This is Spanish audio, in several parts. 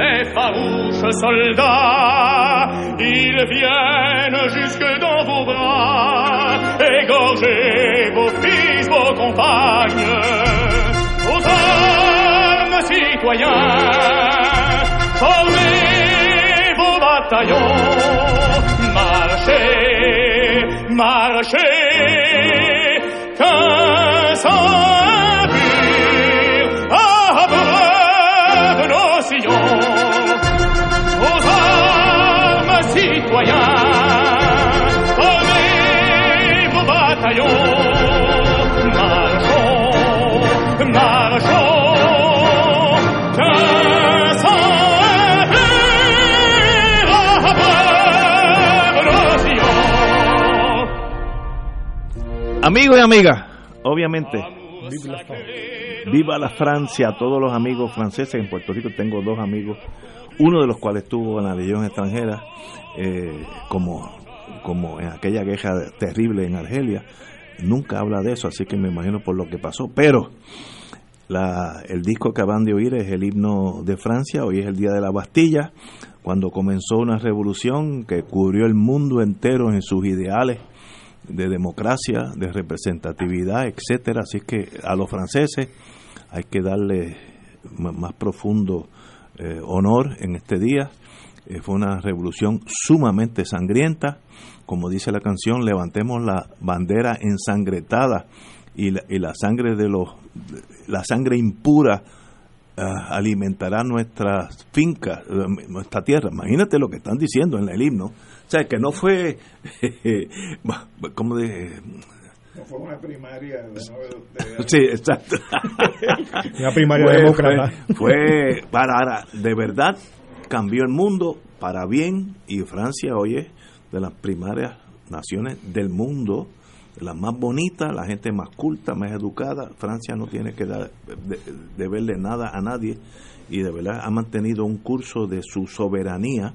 Ces farouches soldats, ils viennent jusque dans vos bras, égorger vos fils, vos compagnes, aux armes citoyens, formez vos bataillons, marchez, marchez, sang Amigos y amigas, obviamente, viva la Francia, todos los amigos franceses. En Puerto Rico. Tengo dos amigos, uno de los cuales estuvo en la Legión extranjera, eh, como, como en aquella queja terrible en Argelia. Nunca habla de eso, así que me imagino por lo que pasó. Pero la, el disco que acaban de oír es el himno de Francia, hoy es el Día de la Bastilla, cuando comenzó una revolución que cubrió el mundo entero en sus ideales de democracia, de representatividad, etcétera. Así que a los franceses hay que darle más profundo eh, honor en este día. Eh, fue una revolución sumamente sangrienta. Como dice la canción, levantemos la bandera ensangretada y la, y la sangre de los la sangre impura ah, alimentará nuestras fincas, nuestra tierra. Imagínate lo que están diciendo en el himno o sea, que no fue, como de... No fue una primaria de, Sí, exacto. una primaria demócrata. Fue, para, de verdad, cambió el mundo para bien y Francia hoy es de las primarias naciones del mundo, de las más bonitas, la gente más culta, más educada. Francia no tiene que dar, de, deberle nada a nadie y de verdad ha mantenido un curso de su soberanía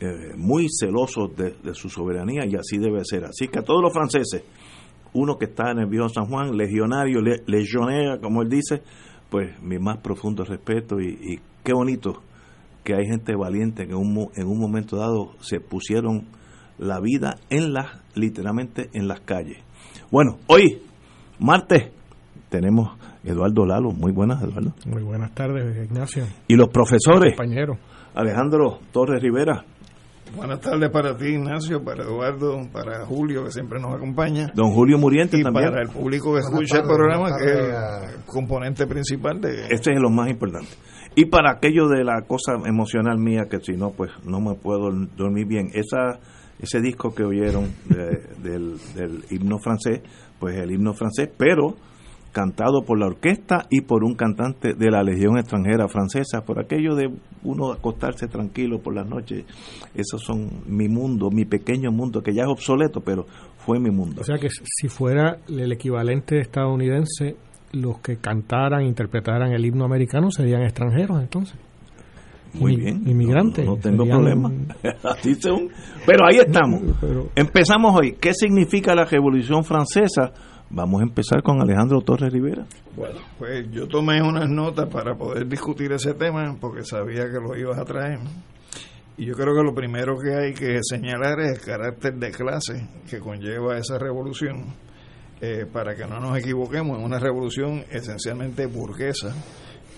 eh, muy celosos de, su soberanía y así debe ser. Así que a todos los franceses, uno que está en el viejo San Juan, legionario, legionera, como él dice, pues mi más profundo respeto y, qué bonito que hay gente valiente que en un, en un momento dado se pusieron la vida en las, literalmente en las calles. Bueno, hoy, martes, tenemos Eduardo Lalo. Muy buenas, Eduardo. Muy buenas tardes, Ignacio. Y los profesores. Compañero. Alejandro Torres Rivera. Buenas tardes para ti, Ignacio, para Eduardo, para Julio, que siempre nos acompaña. Don Julio Muriente y también. para el público que escucha el programa, que es el componente principal de... Este es lo más importante. Y para aquello de la cosa emocional mía, que si no, pues no me puedo dormir bien. Esa, ese disco que oyeron del, del himno francés, pues el himno francés, pero cantado por la orquesta y por un cantante de la Legión extranjera francesa, por aquello de uno acostarse tranquilo por las noches. Esos son mi mundo, mi pequeño mundo, que ya es obsoleto, pero fue mi mundo. O sea que si fuera el equivalente estadounidense, los que cantaran, interpretaran el himno americano serían extranjeros entonces. Muy bien. Inmigrantes. No, tengo problema. Pero ahí estamos. Empezamos hoy. ¿Qué significa la Revolución Francesa? Vamos a empezar con Alejandro Torres Rivera. Bueno, pues yo tomé unas notas para poder discutir ese tema porque sabía que lo ibas a traer. Y yo creo que lo primero que hay que señalar es el carácter de clase que conlleva esa revolución. Eh, para que no nos equivoquemos, es una revolución esencialmente burguesa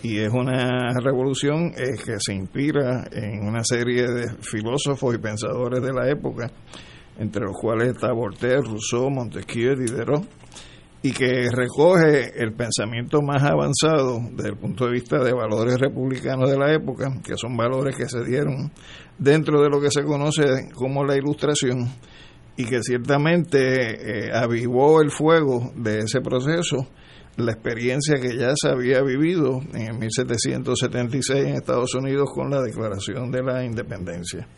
y es una revolución eh, que se inspira en una serie de filósofos y pensadores de la época entre los cuales está Voltaire, Rousseau, Montesquieu, Diderot, y que recoge el pensamiento más avanzado desde el punto de vista de valores republicanos de la época, que son valores que se dieron dentro de lo que se conoce como la ilustración y que ciertamente eh, avivó el fuego de ese proceso la experiencia que ya se había vivido en 1776 en Estados Unidos con la Declaración de la Independencia.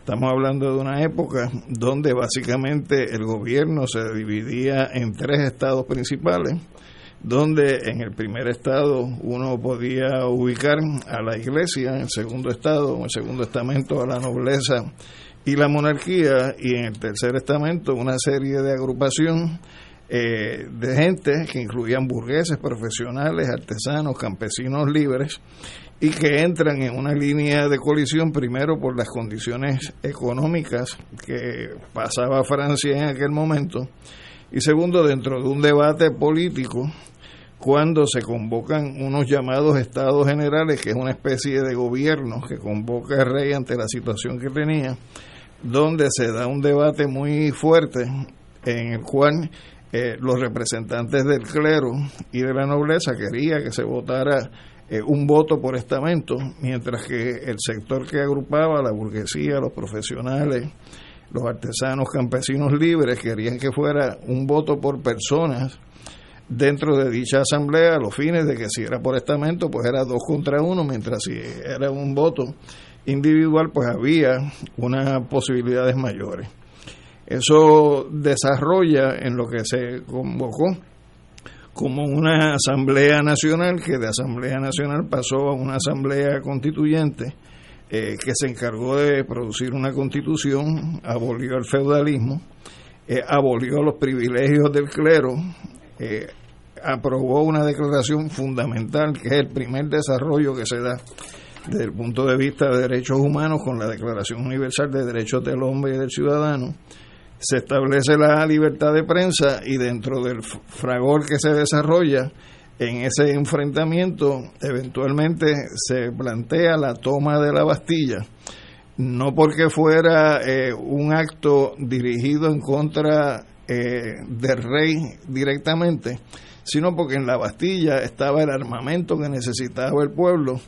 Estamos hablando de una época donde básicamente el gobierno se dividía en tres estados principales, donde en el primer estado uno podía ubicar a la iglesia, en el segundo estado, en el segundo estamento a la nobleza y la monarquía, y en el tercer estamento una serie de agrupación eh, de gente que incluían burgueses, profesionales, artesanos, campesinos libres, y que entran en una línea de colisión primero por las condiciones económicas que pasaba Francia en aquel momento, y segundo dentro de un debate político cuando se convocan unos llamados estados generales, que es una especie de gobierno que convoca el rey ante la situación que tenía, donde se da un debate muy fuerte en el cual eh, los representantes del clero y de la nobleza quería que se votara eh, un voto por estamento, mientras que el sector que agrupaba, la burguesía, los profesionales, los artesanos campesinos libres, querían que fuera un voto por personas dentro de dicha asamblea a los fines de que si era por estamento, pues era dos contra uno, mientras si era un voto individual, pues había unas posibilidades mayores. Eso desarrolla en lo que se convocó como una asamblea nacional, que de asamblea nacional pasó a una asamblea constituyente, eh, que se encargó de producir una constitución, abolió el feudalismo, eh, abolió los privilegios del clero, eh, aprobó una declaración fundamental, que es el primer desarrollo que se da desde el punto de vista de derechos humanos con la Declaración Universal de Derechos del Hombre y del Ciudadano, se establece la libertad de prensa y dentro del fragor que se desarrolla en ese enfrentamiento, eventualmente se plantea la toma de la Bastilla, no porque fuera eh, un acto dirigido en contra eh, del rey directamente, sino porque en la Bastilla estaba el armamento que necesitaba el pueblo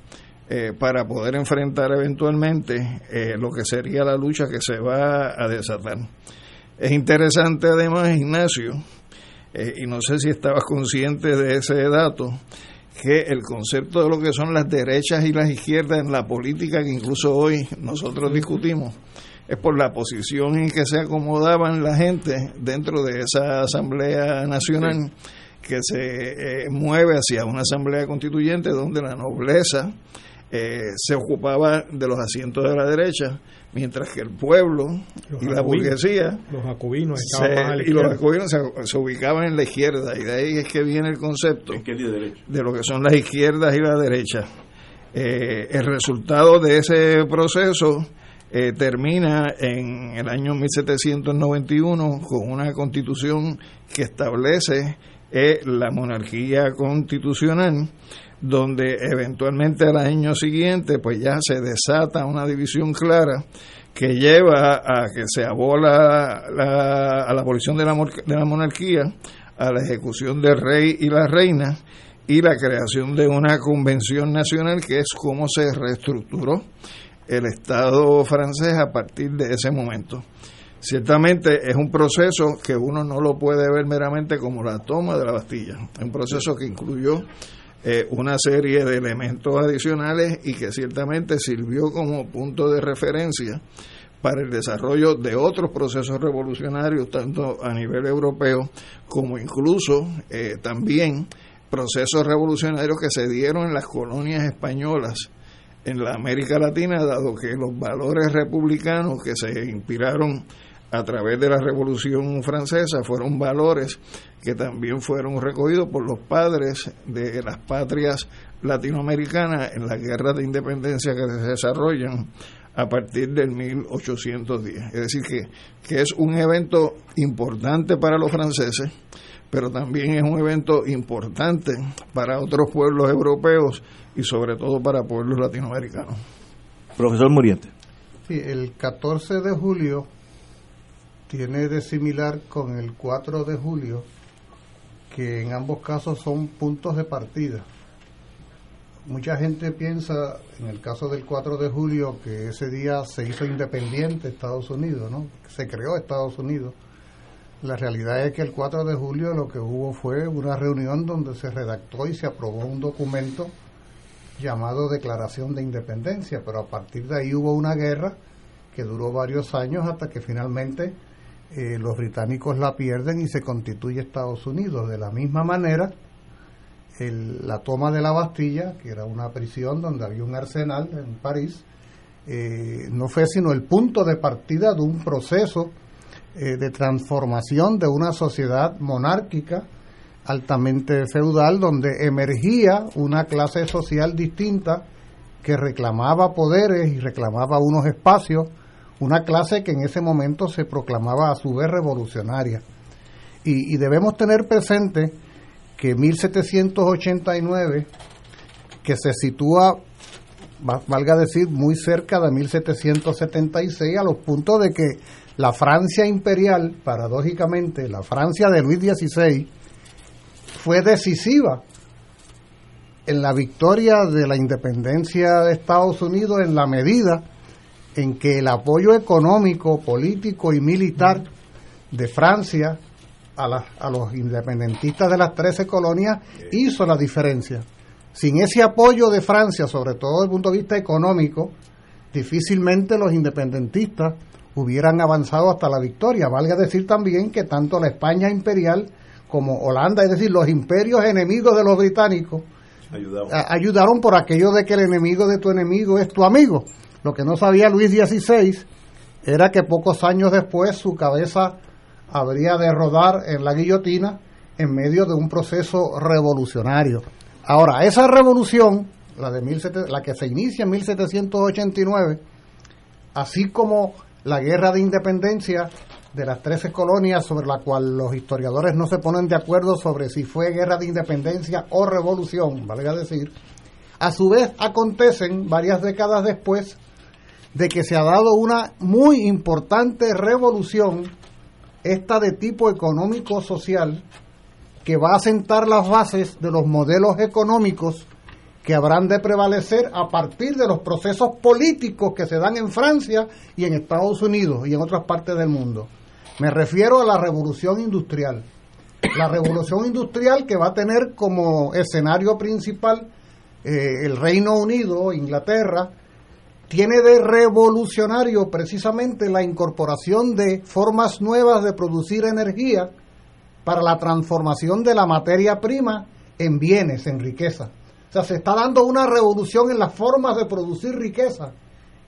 eh, para poder enfrentar eventualmente lo que sería la lucha que se va a desatar. Es interesante además, Ignacio, eh, y no sé si estabas consciente de ese dato, que el concepto de lo que son las derechas y las izquierdas en la política que incluso hoy nosotros discutimos es por la posición en que se acomodaban la gente dentro de esa Asamblea Nacional que se eh, mueve hacia una Asamblea Constituyente donde la nobleza eh, se ocupaba de los asientos de la derecha mientras que el pueblo y la burguesía los jacobinos se, y los jacobinos se, ubicaban en la izquierda y de ahí es que viene el concepto de lo que son las izquierdas y la derecha. Eh, el resultado de ese proceso eh, termina en el año 1791 con una constitución que establece eh, la monarquía constitucional donde eventualmente al año siguiente pues ya se desata una división clara que lleva a que se abola la, a la abolición de la, de la monarquía, a la ejecución del rey y la reina y la creación de una convención nacional que es como se reestructuró el Estado francés a partir de ese momento. Ciertamente es un proceso que uno no lo puede ver meramente como la toma de la Bastilla, es un proceso que incluyó eh, una serie de elementos adicionales y que ciertamente sirvió como punto de referencia para el desarrollo de otros procesos revolucionarios, tanto a nivel europeo como incluso eh, también procesos revolucionarios que se dieron en las colonias españolas en la América Latina, dado que los valores republicanos que se inspiraron a través de la Revolución Francesa fueron valores que también fueron recogidos por los padres de las patrias latinoamericanas en la guerra de independencia que se desarrollan a partir del 1810. Es decir, que, que es un evento importante para los franceses, pero también es un evento importante para otros pueblos europeos y sobre todo para pueblos latinoamericanos. Profesor Muriente. Sí, el 14 de julio tiene de similar con el 4 de julio, que en ambos casos son puntos de partida. Mucha gente piensa, en el caso del 4 de julio, que ese día se hizo independiente Estados Unidos, ¿no? Se creó Estados Unidos. La realidad es que el 4 de julio lo que hubo fue una reunión donde se redactó y se aprobó un documento llamado Declaración de Independencia, pero a partir de ahí hubo una guerra que duró varios años hasta que finalmente eh, los británicos la pierden y se constituye Estados Unidos. De la misma manera, la toma de la Bastilla, que era una prisión donde había un arsenal en París, eh, no fue sino el punto de partida de un proceso eh, de transformación de una sociedad monárquica altamente feudal donde emergía una clase social distinta que reclamaba poderes y reclamaba unos espacios, una clase que en ese momento se proclamaba a su vez revolucionaria. Y, debemos tener presente que 1789, que se sitúa, valga decir, muy cerca de 1776, a los puntos de que la Francia imperial, paradójicamente, la Francia de Luis XVI, fue decisiva en la victoria de la independencia de Estados Unidos en la medida en que el apoyo económico, político y militar de Francia a, a los independentistas de las 13 colonias hizo la diferencia. Sin ese apoyo de Francia, sobre todo desde el punto de vista económico, difícilmente los independentistas hubieran avanzado hasta la victoria. Valga decir también que tanto la España imperial como Holanda, es decir, los imperios enemigos de los británicos, ayudaron por aquello de que el enemigo de tu enemigo es tu amigo. Lo que no sabía Luis XVI era que pocos años después su cabeza habría de rodar en la guillotina en medio de un proceso revolucionario. Ahora, esa revolución, la, de la que se inicia en 1789, así como la guerra de independencia de las 13 colonias sobre la cual los historiadores no se ponen de acuerdo sobre si fue guerra de independencia o revolución, valga decir, a su vez acontecen varias décadas después de que se ha dado una muy importante revolución, esta de tipo económico-social, que va a sentar las bases de los modelos económicos que habrán de prevalecer a partir de los procesos políticos que se dan en Francia y en Estados Unidos y en otras partes del mundo. Me refiero a la revolución industrial. La revolución industrial que va a tener como escenario principal eh, el Reino Unido, Inglaterra, tiene de revolucionario precisamente la incorporación de formas nuevas de producir energía para la transformación de la materia prima en bienes, en riqueza. O sea, se está dando una revolución en las formas de producir riqueza.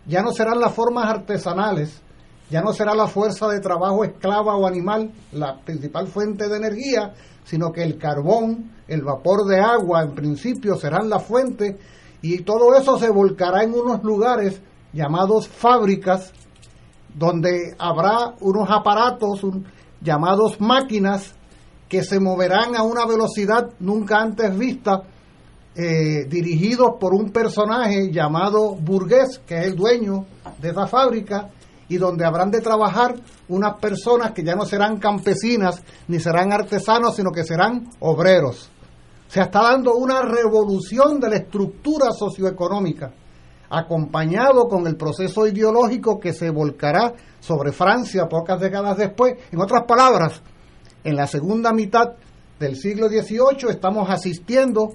Ya no serán las formas artesanales, ya no será la fuerza de trabajo esclava o animal la principal fuente de energía, sino que el carbón, el vapor de agua, en principio serán la fuente y todo eso se volcará en unos lugares llamados fábricas, donde habrá unos aparatos llamados máquinas que se moverán a una velocidad nunca antes vista, eh, dirigidos por un personaje llamado Burgués, que es el dueño de esa fábrica, y donde habrán de trabajar unas personas que ya no serán campesinas ni serán artesanos, sino que serán obreros. Se está dando una revolución de la estructura socioeconómica, acompañado con el proceso ideológico que se volcará sobre Francia pocas décadas después. En otras palabras, en la segunda mitad del siglo XVIII estamos asistiendo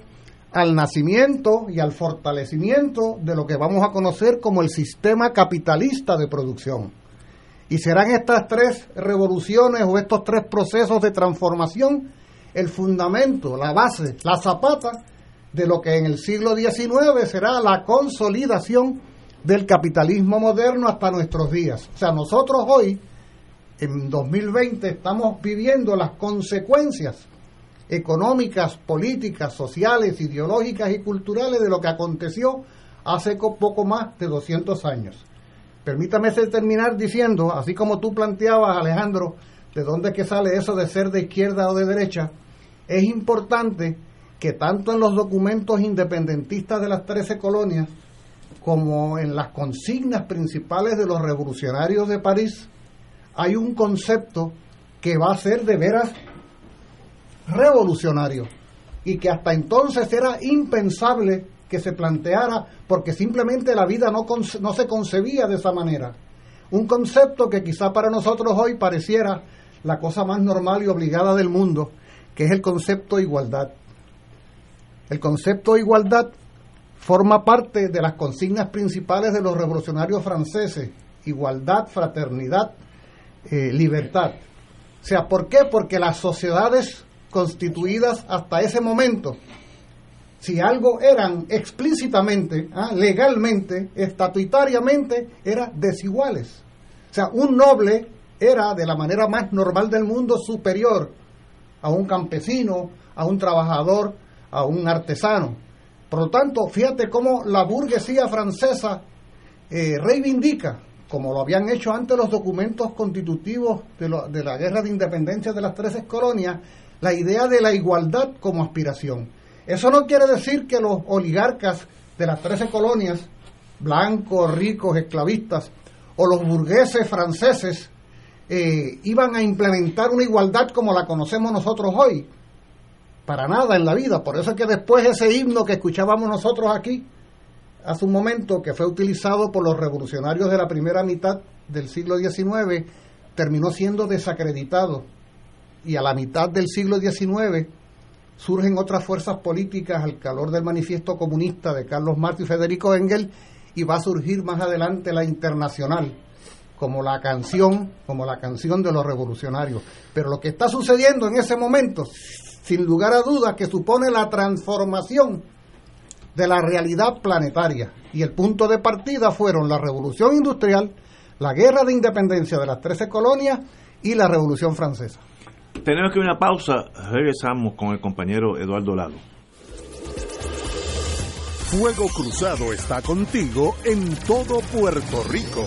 al nacimiento y al fortalecimiento de lo que vamos a conocer como el sistema capitalista de producción. Y serán estas tres revoluciones o estos tres procesos de transformación el fundamento, la base, la zapata de lo que en el siglo XIX será la consolidación del capitalismo moderno hasta nuestros días. O sea, nosotros hoy, en 2020, estamos viviendo las consecuencias económicas, políticas, sociales, ideológicas y culturales de lo que aconteció hace poco más de 200 años. Permítame terminar diciendo, así como tú planteabas, Alejandro, de dónde que sale eso de ser de izquierda o de derecha, es importante que tanto en los documentos independentistas de las 13 colonias como en las consignas principales de los revolucionarios de París, hay un concepto que va a ser de veras revolucionario y que hasta entonces era impensable que se planteara porque simplemente la vida no, no se concebía de esa manera. Un concepto que quizá para nosotros hoy pareciera la cosa más normal y obligada del mundo, que es el concepto de igualdad. El concepto de igualdad forma parte de las consignas principales de los revolucionarios franceses, igualdad, fraternidad, eh, libertad. O sea, ¿por qué? Porque las sociedades constituidas hasta ese momento, si algo eran explícitamente, ah, legalmente, estatutariamente, eran desiguales. O sea, un noble era de la manera más normal del mundo superior a un campesino, a un trabajador, a un artesano. Por lo tanto, fíjate cómo la burguesía francesa eh, reivindica, como lo habían hecho antes los documentos constitutivos de, de la guerra de independencia de las tres colonias, la idea de la igualdad como aspiración. Eso no quiere decir que los oligarcas de las trece colonias, blancos, ricos, esclavistas, o los burgueses franceses, eh, iban a implementar una igualdad como la conocemos nosotros hoy. Para nada en la vida. Por eso es que después ese himno que escuchábamos nosotros aquí, hace un momento, que fue utilizado por los revolucionarios de la primera mitad del siglo XIX, terminó siendo desacreditado y a la mitad del siglo XIX surgen otras fuerzas políticas al calor del manifiesto comunista de Carlos Marx y Federico Engel y va a surgir más adelante la internacional como la canción, como la canción de los revolucionarios. Pero lo que está sucediendo en ese momento, sin lugar a dudas, que supone la transformación de la realidad planetaria. Y el punto de partida fueron la revolución industrial, la guerra de independencia de las trece colonias y la revolución francesa. Tenemos que una pausa, regresamos con el compañero Eduardo Lado. Fuego Cruzado está contigo en todo Puerto Rico.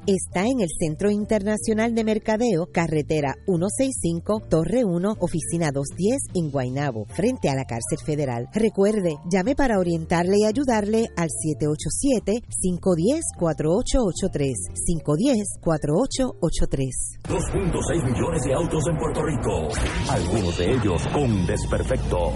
está en el Centro Internacional de Mercadeo, carretera 165, Torre 1, oficina 210 en Guaynabo, frente a la cárcel federal. Recuerde, llame para orientarle y ayudarle al 787-510-4883, 510-4883. 2.6 millones de autos en Puerto Rico, algunos de ellos con desperfectos.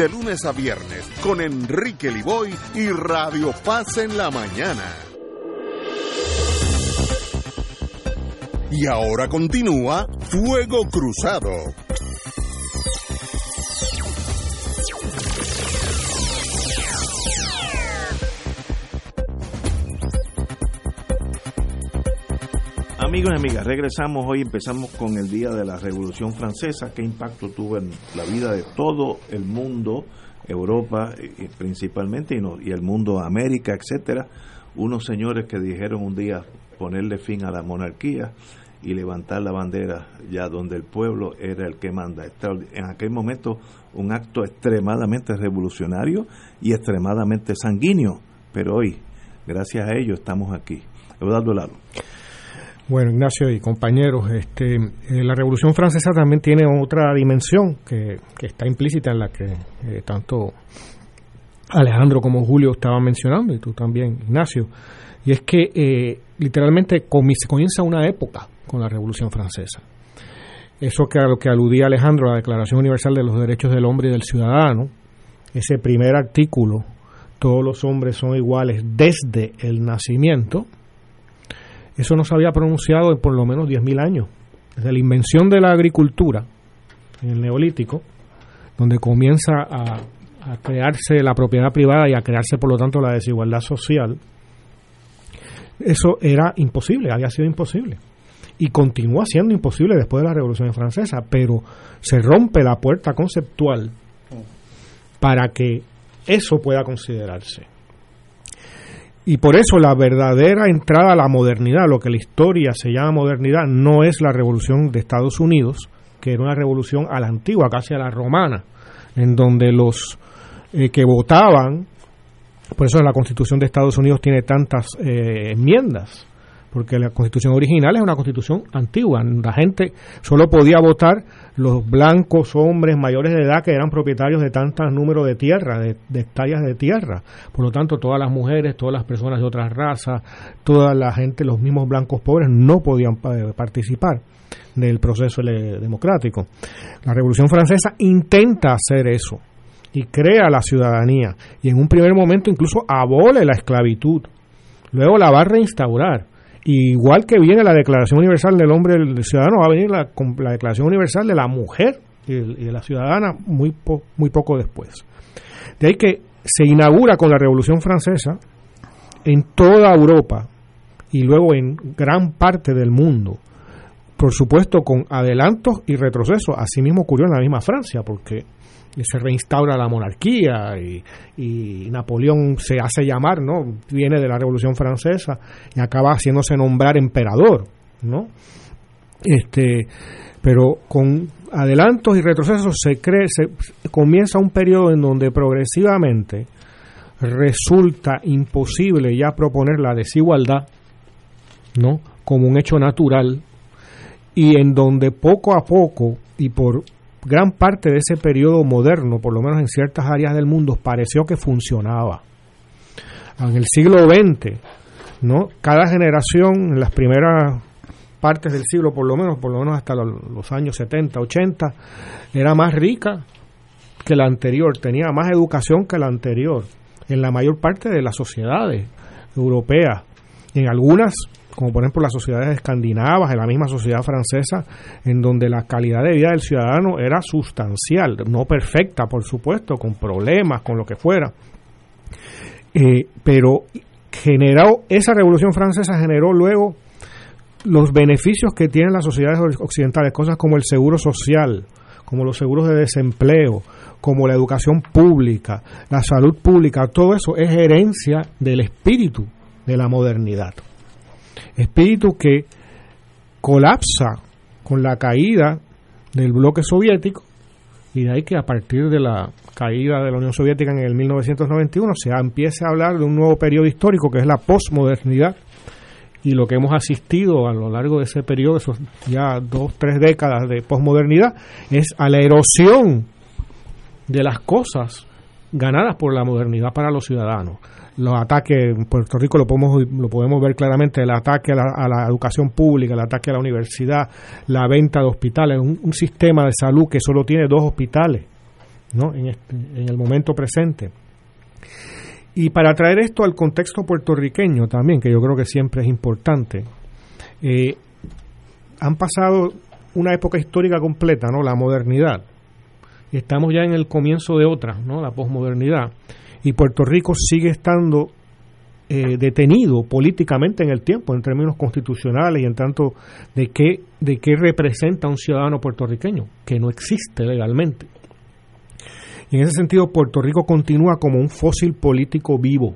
de lunes a viernes con Enrique Liboy y Radio Paz en la mañana. Y ahora continúa Fuego Cruzado. Amigos y amigas, regresamos hoy, empezamos con el Día de la Revolución Francesa, qué impacto tuvo en la vida de todo el mundo, Europa principalmente, y, y el mundo América, etcétera. unos señores que dijeron un día ponerle fin a la monarquía y levantar la bandera ya donde el pueblo era el que manda. En aquel momento un acto extremadamente revolucionario y extremadamente sanguíneo, pero hoy, gracias a ello, estamos aquí. Eduardo Lalo. Bueno, Ignacio y compañeros, este, eh, la Revolución Francesa también tiene otra dimensión que, está implícita en la que eh, tanto Alejandro como Julio estaban mencionando, y tú también, Ignacio, y es que eh, literalmente comienza una época con la Revolución Francesa. Eso que a lo que aludía Alejandro, la Declaración Universal de los Derechos del Hombre y del Ciudadano, ese primer artículo, todos los hombres son iguales desde el nacimiento, eso no se había pronunciado en por lo menos 10.000 años. Desde la invención de la agricultura, en el neolítico, donde comienza a, a crearse la propiedad privada y a crearse, por lo tanto, la desigualdad social, eso era imposible, había sido imposible. Y continúa siendo imposible después de la Revolución Francesa, pero se rompe la puerta conceptual para que eso pueda considerarse. Y por eso la verdadera entrada a la modernidad, lo que la historia se llama modernidad, no es la revolución de Estados Unidos, que era una revolución a la antigua, casi a la romana, en donde los eh, que votaban, por eso la constitución de Estados Unidos tiene tantas eh, enmiendas, porque la constitución original es una constitución antigua. La gente solo podía votar los blancos hombres mayores de edad que eran propietarios de tantos números de tierra, de, hectáreas de tierra. Por lo tanto, todas las mujeres, todas las personas de otras razas, toda la gente, los mismos blancos pobres, no podían eh, participar del proceso democrático. La Revolución Francesa intenta hacer eso y crea la ciudadanía y en un primer momento incluso abole la esclavitud. Luego la va a reinstaurar igual que viene la Declaración Universal del Hombre y del Ciudadano, va a venir la, la Declaración Universal de la Mujer y, de la Ciudadana muy, muy poco después. De ahí que se inaugura con la Revolución Francesa en toda Europa y luego en gran parte del mundo. Por supuesto, con adelantos y retrocesos. Asimismo ocurrió en la misma Francia, porque se reinstaura la monarquía y, Napoleón se hace llamar, ¿no? Viene de la Revolución Francesa y acaba haciéndose nombrar emperador, ¿no? Este, pero con adelantos y retrocesos se cree, se, comienza un periodo en donde progresivamente resulta imposible ya proponer la desigualdad, ¿no? Como un hecho natural y en donde poco a poco y por gran parte de ese periodo moderno, por lo menos en ciertas áreas del mundo, pareció que funcionaba. En el siglo XX, ¿no? Cada generación, en las primeras partes del siglo, por lo menos, por lo menos hasta los años 70, 80, era más rica que la anterior, tenía más educación que la anterior, en la mayor parte de las sociedades europeas. En algunas como por ejemplo las sociedades escandinavas, en la misma sociedad francesa, en donde la calidad de vida del ciudadano era sustancial, no perfecta, por supuesto, con problemas, con lo que fuera. Eh, pero generó, esa revolución francesa generó luego los beneficios que tienen las sociedades occidentales, cosas como el seguro social, como los seguros de desempleo, como la educación pública, la salud pública, todo eso es herencia del espíritu de la modernidad espíritu que colapsa con la caída del bloque soviético y de ahí que a partir de la caída de la Unión Soviética en el 1991 se empiece a hablar de un nuevo periodo histórico que es la posmodernidad y lo que hemos asistido a lo largo de ese periodo, esos ya dos, tres décadas de posmodernidad, es a la erosión de las cosas ganadas por la modernidad para los ciudadanos los ataques en Puerto Rico lo podemos lo podemos ver claramente el ataque a la, educación pública el ataque a la universidad la venta de hospitales un, sistema de salud que solo tiene dos hospitales ¿no? en, este, en el momento presente. Y para traer esto al contexto puertorriqueño también que yo creo que siempre es importante eh, han pasado una época histórica completa no la modernidad. Y estamos ya en el comienzo de otra no la posmodernidad y Puerto Rico sigue estando eh, detenido políticamente en el tiempo, en términos constitucionales y en tanto de qué, de qué representa un ciudadano puertorriqueño, que no existe legalmente. Y en ese sentido, Puerto Rico continúa como un fósil político vivo,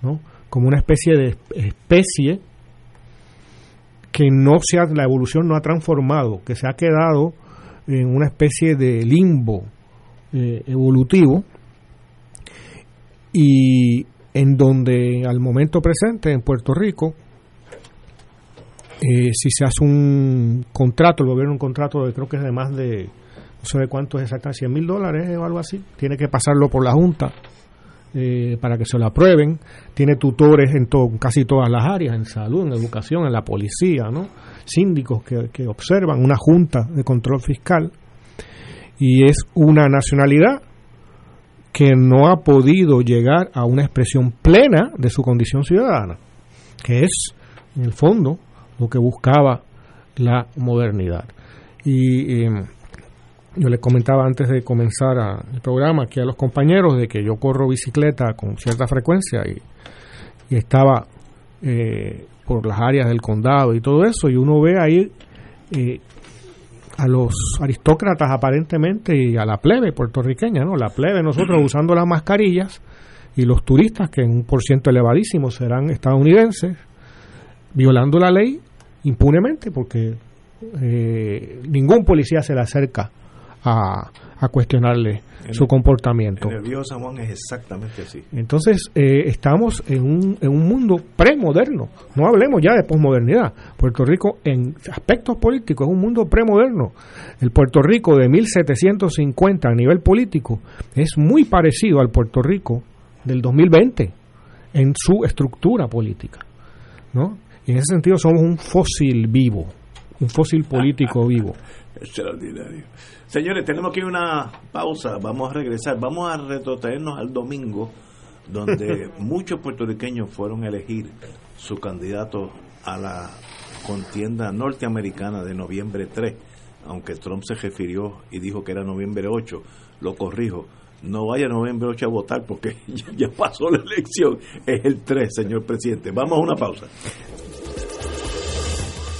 ¿no? como una especie de especie que no se ha, la evolución no ha transformado, que se ha quedado en una especie de limbo eh, evolutivo y en donde al momento presente en Puerto Rico, eh, si se hace un contrato, el gobierno un contrato de creo que es de más de, no sé de cuánto es exactamente, 100 mil dólares o algo así, tiene que pasarlo por la Junta eh, para que se lo aprueben, tiene tutores en casi todas las áreas, en salud, en educación, en la policía, ¿no? síndicos que, que observan, una Junta de Control Fiscal, y es una nacionalidad que no ha podido llegar a una expresión plena de su condición ciudadana, que es, en el fondo, lo que buscaba la modernidad. Y em, yo les comentaba antes de comenzar el programa aquí a los compañeros de que yo corro bicicleta con cierta frecuencia y, estaba eh, por las áreas del condado y todo eso, y uno ve ahí eh, a los aristócratas aparentemente y a la plebe puertorriqueña, ¿no? La plebe nosotros usando las mascarillas y los turistas, que en un por ciento elevadísimo serán estadounidenses, violando la ley impunemente porque eh, ningún policía se le acerca a, a cuestionarle su comportamiento. En el viejo San Juan es exactamente así. Entonces, eh, estamos en un, en un mundo premoderno. No hablemos ya de posmodernidad. Puerto Rico, en aspectos políticos, es un mundo premoderno. El Puerto Rico de 1750 a nivel político es muy parecido al Puerto Rico del 2020 en su estructura política. ¿no? Y en ese sentido somos un fósil vivo, un fósil político vivo. Extraordinario. Señores, tenemos que una pausa, vamos a regresar, vamos a retrotraernos al domingo, donde muchos puertorriqueños fueron a elegir su candidato a la contienda norteamericana de noviembre 3, aunque Trump se refirió y dijo que era noviembre 8, lo corrijo, no vaya noviembre 8 a votar porque ya pasó la elección, es el 3, señor presidente. Vamos a una pausa.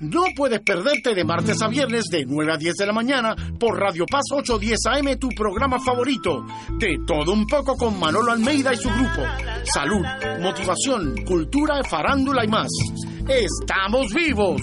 No puedes perderte de martes a viernes de 9 a 10 de la mañana por Radio Paz 810 AM, tu programa favorito. De todo un poco con Manolo Almeida y su grupo. Salud, motivación, cultura, farándula y más. ¡Estamos vivos!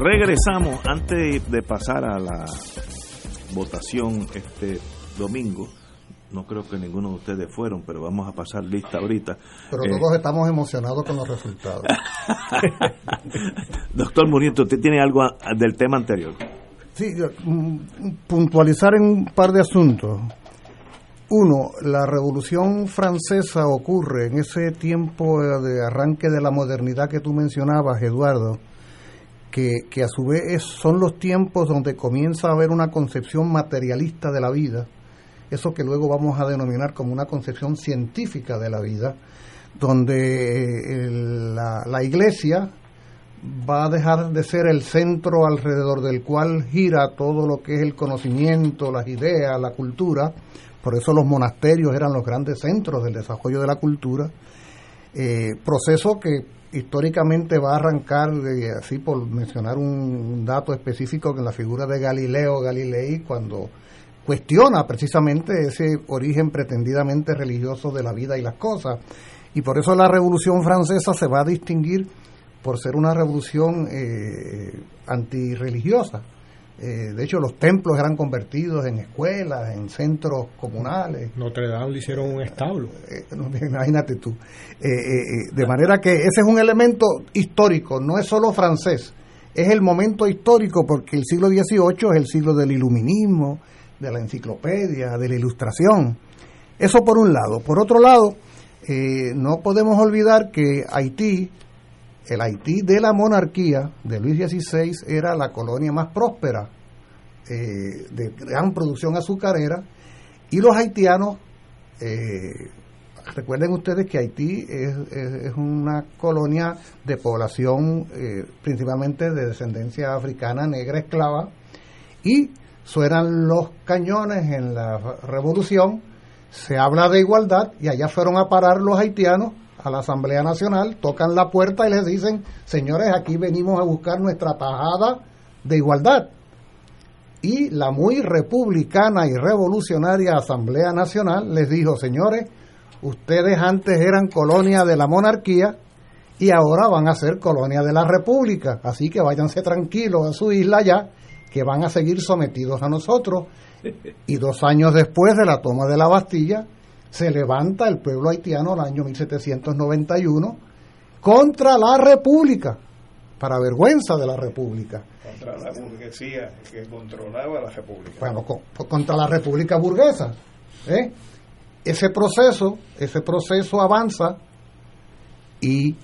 Regresamos antes de pasar a la votación este domingo. No creo que ninguno de ustedes fueron, pero vamos a pasar lista ahorita. Pero Eh, todos estamos emocionados con los resultados. Doctor Muriento, ¿usted tiene algo del tema anterior? Sí, yo, mm, puntualizar en un par de asuntos. Uno, la Revolución Francesa ocurre en ese tiempo de arranque de la modernidad que tú mencionabas, Eduardo, que, que a su vez es- son los tiempos donde comienza a haber una concepción materialista de la vida, eso que luego vamos a denominar como una concepción científica de la vida, donde eh, la, la iglesia va a dejar de ser el centro alrededor del cual gira todo lo que es el conocimiento, las ideas, la cultura. Por eso los monasterios eran los grandes centros del desarrollo de la cultura. Eh, proceso que históricamente va a arrancar, de- así por mencionar un, dato específico, en la figura de Galileo Galilei, cuando cuestiona precisamente ese origen pretendidamente religioso de la vida y las cosas. Y por eso la Revolución Francesa se va a distinguir por ser una revolución eh, antirreligiosa. Eh, de hecho, los templos eran convertidos en escuelas, en centros comunales. Notre Dame le hicieron un establo. Eh, no, imagínate tú. Eh, eh, eh, de manera que ese es un elemento histórico, no es solo francés, es el momento histórico porque el siglo XVIII es el siglo del iluminismo, de la enciclopedia, de la ilustración. Eso por un lado. Por otro lado, no podemos olvidar que Haití, el Haití de la monarquía de Luis XVI, era la colonia más próspera, eh, de gran producción azucarera, y los haitianos, eh, recuerden ustedes que Haití es, una colonia de población eh, principalmente de descendencia africana, negra, esclava, y suenan los cañones en la revolución, se habla de igualdad y allá fueron a parar los haitianos a la Asamblea Nacional, tocan la puerta y les dicen, señores, aquí venimos a buscar nuestra tajada de igualdad. Y la muy republicana y revolucionaria Asamblea Nacional les dijo, señores, ustedes antes eran colonia de la monarquía y ahora van a ser colonia de la república, así que váyanse tranquilos a su isla ya, que van a seguir sometidos a nosotros. Y dos años después de la toma de la Bastilla, se levanta el pueblo haitiano el año 1791 contra la República, para vergüenza de la República. Contra la burguesía que controlaba la República. Bueno, co- contra la República burguesa. ¿eh? Ese proceso, ese proceso avanza y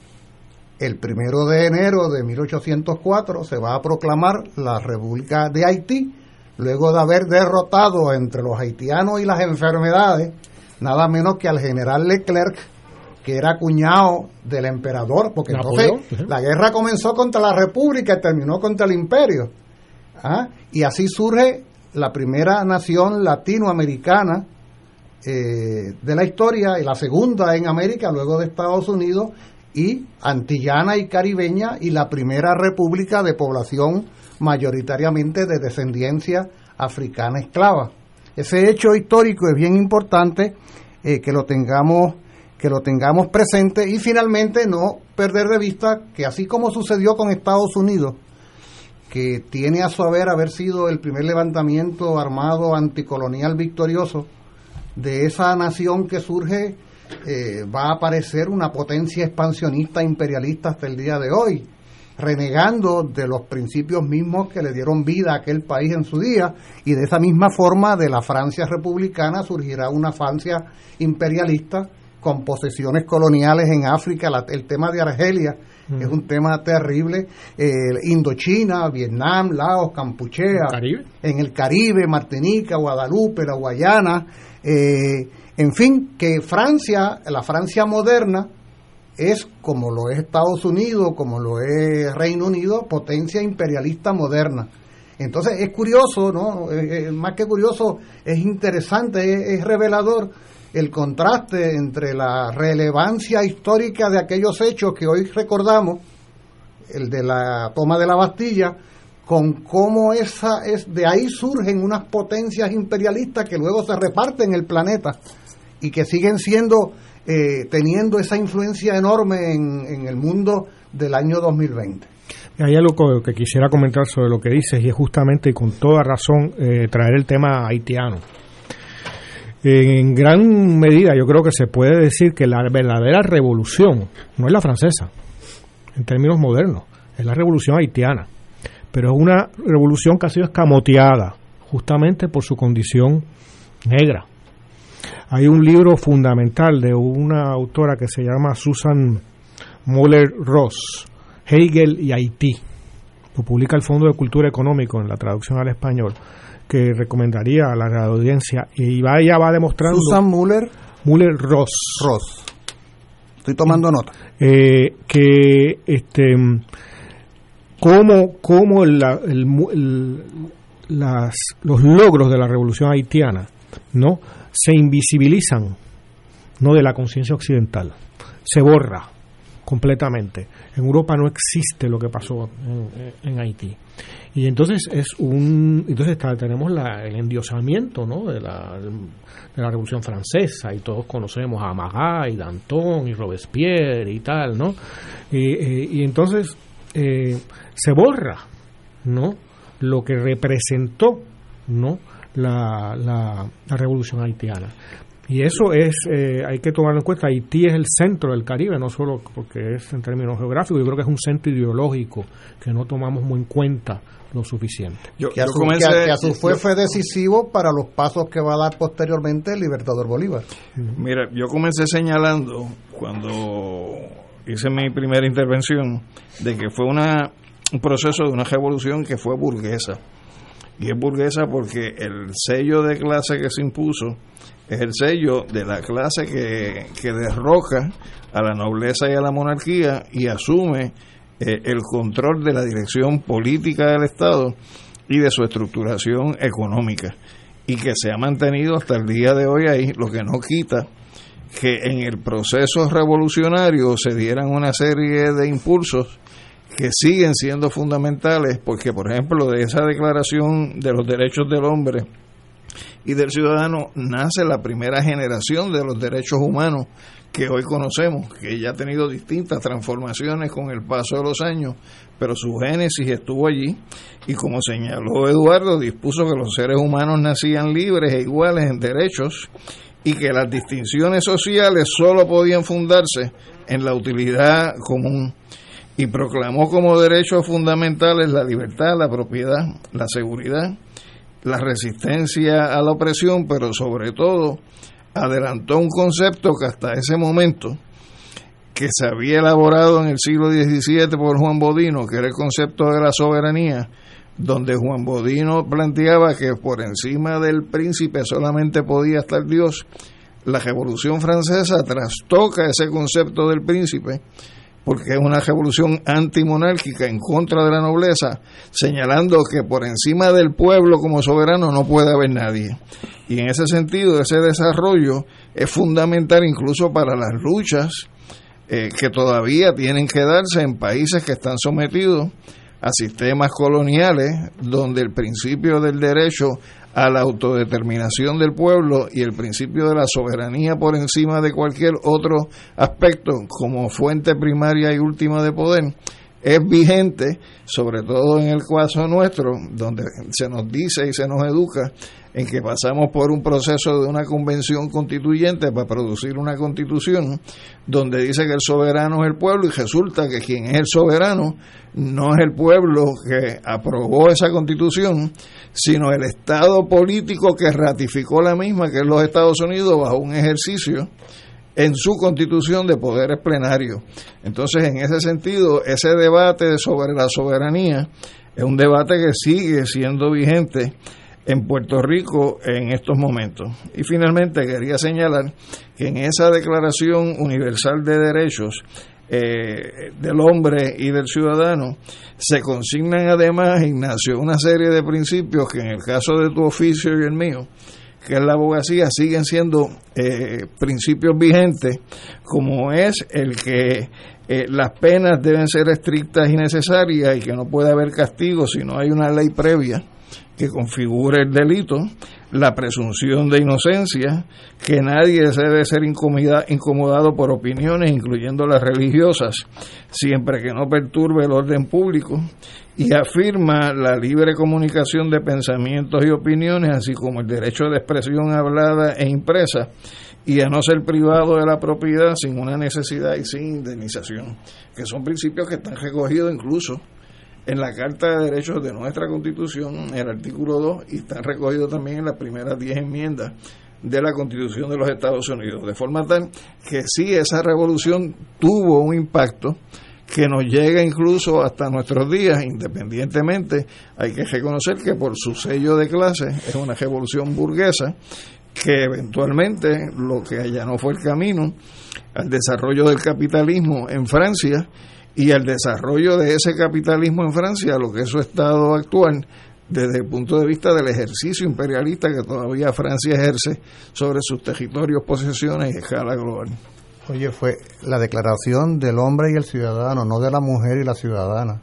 el primero de enero de 1804 se va a proclamar la República de Haití, luego de haber derrotado entre los haitianos y las enfermedades, nada menos que al general Leclerc, que era cuñado del emperador, porque Napoleón, entonces la guerra comenzó contra la República y terminó contra el imperio. ¿ah? Y así surge la primera nación latinoamericana eh, de la historia y la segunda en América luego de Estados Unidos y antillana y caribeña y la primera república de población mayoritariamente de descendencia africana esclava. Ese hecho histórico es bien importante eh, que lo tengamos que lo tengamos presente y finalmente no perder de vista que así como sucedió con Estados Unidos que tiene a su haber haber sido el primer levantamiento armado anticolonial victorioso de esa nación que surge, eh, va a aparecer una potencia expansionista imperialista hasta el día de hoy, renegando de los principios mismos que le dieron vida a aquel país en su día, y de esa misma forma de la Francia republicana surgirá una Francia imperialista con posesiones coloniales en África, la- el tema de Argelia es un tema terrible, eh, Indochina, Vietnam, Laos, Campuchea, en el Caribe, Martinica, Guadalupe, la Guayana, eh, en fin, que Francia, la Francia moderna, es como lo es Estados Unidos, como lo es Reino Unido, potencia imperialista moderna. Entonces es curioso, ¿no? Eh, eh, más que curioso, es interesante, es, es revelador el contraste entre la relevancia histórica de aquellos hechos que hoy recordamos, el de la toma de la Bastilla, con cómo esa es de ahí surgen unas potencias imperialistas que luego se reparten el planeta y que siguen siendo eh, teniendo esa influencia enorme en, el mundo del año 2020. Hay algo que quisiera comentar sobre lo que dices y es justamente y con toda razón eh, traer el tema haitiano. En gran medida yo creo que se puede decir que la verdadera revolución no es la francesa, en términos modernos, es la revolución haitiana, pero es una revolución que ha sido escamoteada justamente por su condición negra. Hay un libro fundamental de una autora que se llama Susan Moller Ross, Hegel y Haití. Lo publica el Fondo de Cultura Económico en la traducción al español, que recomendaría a la audiencia. Y va, ella va demostrando. Susan Muller. Muller Ross. Ross. Estoy tomando nota. Eh, que este cómo, cómo la, las, los logros de la revolución haitiana no se invisibilizan no de la conciencia occidental se borra completamente. En Europa no existe lo que pasó en, Haití. Y entonces es un entonces tenemos la, el endiosamiento ¿no? de, la, de la Revolución Francesa y todos conocemos a Marat y Danton y Robespierre y tal, ¿no? Y, eh, y entonces eh, se borra, ¿no? Lo que representó, ¿no? La, la, la revolución haitiana. Y eso es, eh, hay que tomarlo en cuenta, Haití es el centro del Caribe, no solo porque es en términos geográficos, yo creo que es un centro ideológico que no tomamos muy en cuenta lo suficiente. que, a su, fue, fue decisivo para los pasos que va a dar posteriormente el Libertador Bolívar. Mira, yo comencé señalando cuando hice mi primera intervención de que fue una, un proceso de una revolución que fue burguesa. Y es burguesa porque el sello de clase que se impuso es el sello de la clase que, que derroca a la nobleza y a la monarquía y asume eh, el control de la dirección política del Estado y de su estructuración económica. Y que se ha mantenido hasta el día de hoy ahí, lo que no quita que en el proceso revolucionario se dieran una serie de impulsos que siguen siendo fundamentales porque por ejemplo de esa declaración de los derechos del hombre y del ciudadano nace la primera generación de los derechos humanos que hoy conocemos, que ya ha tenido distintas transformaciones con el paso de los años, pero su génesis estuvo allí y como señaló Eduardo, dispuso que los seres humanos nacían libres e iguales en derechos y que las distinciones sociales solo podían fundarse en la utilidad común y proclamó como derechos fundamentales la libertad, la propiedad, la seguridad, la resistencia a la opresión, pero sobre todo adelantó un concepto que hasta ese momento que se había elaborado en el siglo XVII por Juan Bodino, que era el concepto de la soberanía, donde Juan Bodino planteaba que por encima del príncipe solamente podía estar Dios. La Revolución Francesa trastoca ese concepto del príncipe porque es una revolución antimonárquica en contra de la nobleza, señalando que por encima del pueblo como soberano no puede haber nadie. Y en ese sentido, ese desarrollo es fundamental incluso para las luchas eh, que todavía tienen que darse en países que están sometidos a sistemas coloniales donde el principio del derecho a la autodeterminación del pueblo y el principio de la soberanía por encima de cualquier otro aspecto como fuente primaria y última de poder es vigente, sobre todo en el caso nuestro, donde se nos dice y se nos educa en que pasamos por un proceso de una convención constituyente para producir una constitución donde dice que el soberano es el pueblo y resulta que quien es el soberano no es el pueblo que aprobó esa constitución, sino el Estado político que ratificó la misma, que es los Estados Unidos, bajo un ejercicio en su constitución de poderes plenarios. Entonces, en ese sentido, ese debate sobre la soberanía es un debate que sigue siendo vigente en Puerto Rico en estos momentos. Y finalmente quería señalar que en esa Declaración Universal de Derechos eh, del hombre y del ciudadano, se consignan además, Ignacio, una serie de principios que en el caso de tu oficio y el mío, que es la abogacía, siguen siendo eh, principios vigentes, como es el que eh, las penas deben ser estrictas y necesarias y que no puede haber castigo si no hay una ley previa que configure el delito, la presunción de inocencia, que nadie debe ser incomodado por opiniones, incluyendo las religiosas, siempre que no perturbe el orden público, y afirma la libre comunicación de pensamientos y opiniones, así como el derecho de expresión hablada e impresa, y a no ser privado de la propiedad sin una necesidad y sin indemnización, que son principios que están recogidos incluso en la Carta de Derechos de nuestra Constitución, el artículo 2, y están recogidos también en las primeras 10 enmiendas de la Constitución de los Estados Unidos. De forma tal que sí, esa revolución tuvo un impacto que nos llega incluso hasta nuestros días, independientemente, hay que reconocer que por su sello de clase es una revolución burguesa que eventualmente lo que allá no fue el camino al desarrollo del capitalismo en Francia y al desarrollo de ese capitalismo en Francia, lo que es su estado actual, desde el punto de vista del ejercicio imperialista que todavía Francia ejerce sobre sus territorios, posesiones y escala global. Oye, fue la declaración del hombre y el ciudadano, no de la mujer y la ciudadana.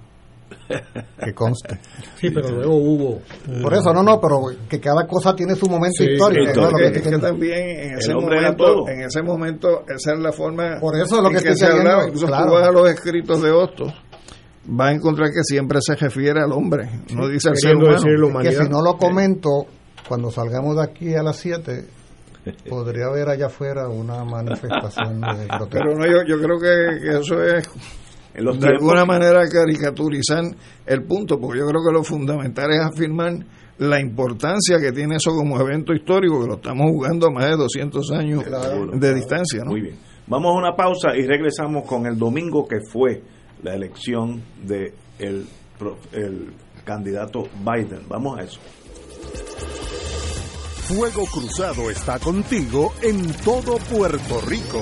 Que conste. Sí, pero luego hubo. Por eso, no, no, pero que cada cosa tiene su momento histórico. es, que, también en ese, momento, en ese momento, esa es la forma. Por eso lo que, se hablaba. Incluso tú vas a los escritos de Hostos, va a encontrar que siempre se refiere al hombre, no dice al ser humano. que si no lo comento, cuando salgamos de aquí a las 7 podría haber allá afuera una manifestación de Pero no, yo, yo creo que, eso es de alguna manera caricaturizar el punto, porque yo creo que lo fundamental es afirmar la importancia que tiene eso como evento histórico, que lo estamos jugando a más de 200 años de distancia. Muy bien. Vamos a una pausa y regresamos con el domingo que fue la elección de el, el candidato Biden. Vamos a eso. Fuego Cruzado está contigo en todo Puerto Rico.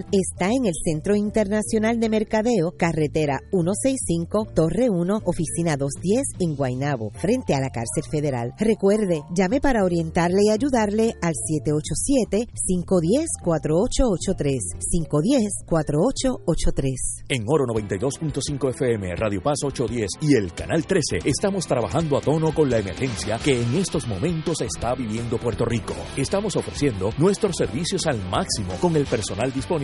está en el Centro Internacional de Mercadeo, carretera 165, Torre 1, oficina 210 en Guaynabo, frente a la cárcel federal. Recuerde, llame para orientarle y ayudarle al 787-510-4883, 510-4883. En Oro 92.5 FM, Radio Paz 810 y el Canal 13 estamos trabajando a tono con la emergencia que en estos momentos está viviendo Puerto Rico. Estamos ofreciendo nuestros servicios al máximo con el personal disponible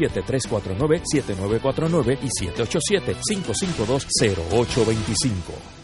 787-349-7949 y 787-552-0825.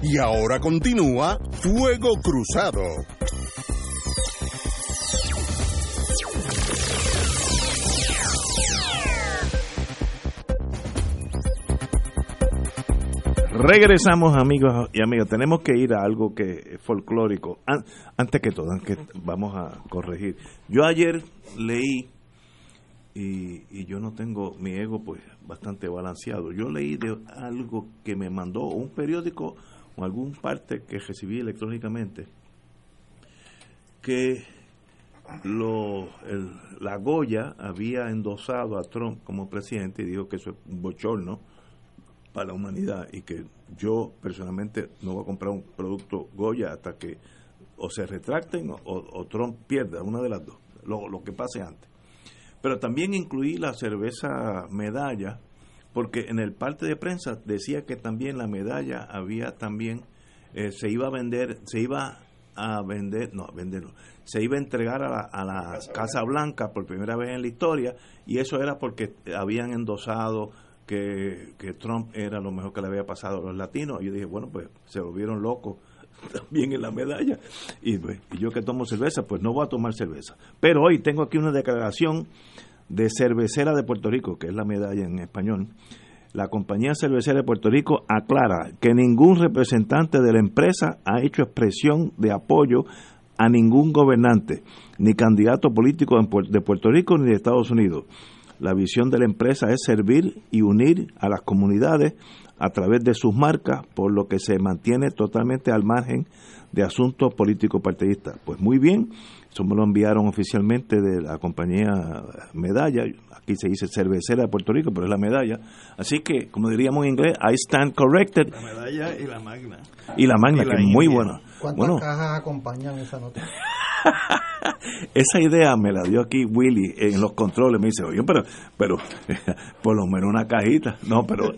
Y ahora continúa Fuego Cruzado. Regresamos amigos y amigos, tenemos que ir a algo que es folclórico. Antes que todo, vamos a corregir. Yo ayer leí, y, y yo no tengo mi ego pues bastante balanceado, yo leí de algo que me mandó un periódico o algún parte que recibí electrónicamente, que lo, la Goya había endosado a Trump como presidente y dijo que eso es un bochorno para la humanidad y que yo personalmente no voy a comprar un producto Goya hasta que o se retracten o, Trump pierda, una de las dos, lo, lo, que pase antes. Pero también incluí la cerveza medalla, porque en el parte de prensa decía que también la medalla había también, eh, se iba a vender, se iba a vender, no, a venderlo, se iba a entregar a la, a la Casa Blanca por primera vez en la historia, y eso era porque habían endosado que, Trump era lo mejor que le había pasado a los latinos. Y yo dije, bueno, pues se volvieron locos también en la medalla. Pues, y, yo que tomo cerveza, pues no voy a tomar cerveza. Pero hoy tengo aquí una declaración de Cervecera de Puerto Rico, que es la medalla en español. La compañía cervecera de Puerto Rico aclara que ningún representante de la empresa ha hecho expresión de apoyo a ningún gobernante, ni candidato político de Puerto Rico ni de Estados Unidos. La visión de la empresa es servir y unir a las comunidades a través de sus marcas, por lo que se mantiene totalmente al margen de asuntos políticos partidistas. Pues muy bien, eso me lo enviaron oficialmente de la compañía Medalla, aquí se dice cervecera de Puerto Rico, pero es la medalla. Así que, como diríamos en inglés, I stand corrected. La medalla y la magna. Y la magna, que es muy buena. ¿Cuántas cajas acompañan esa nota? Esa idea me la dio aquí Willy en los controles. Me dice, oye, pero, pero por lo menos una cajita. No, pero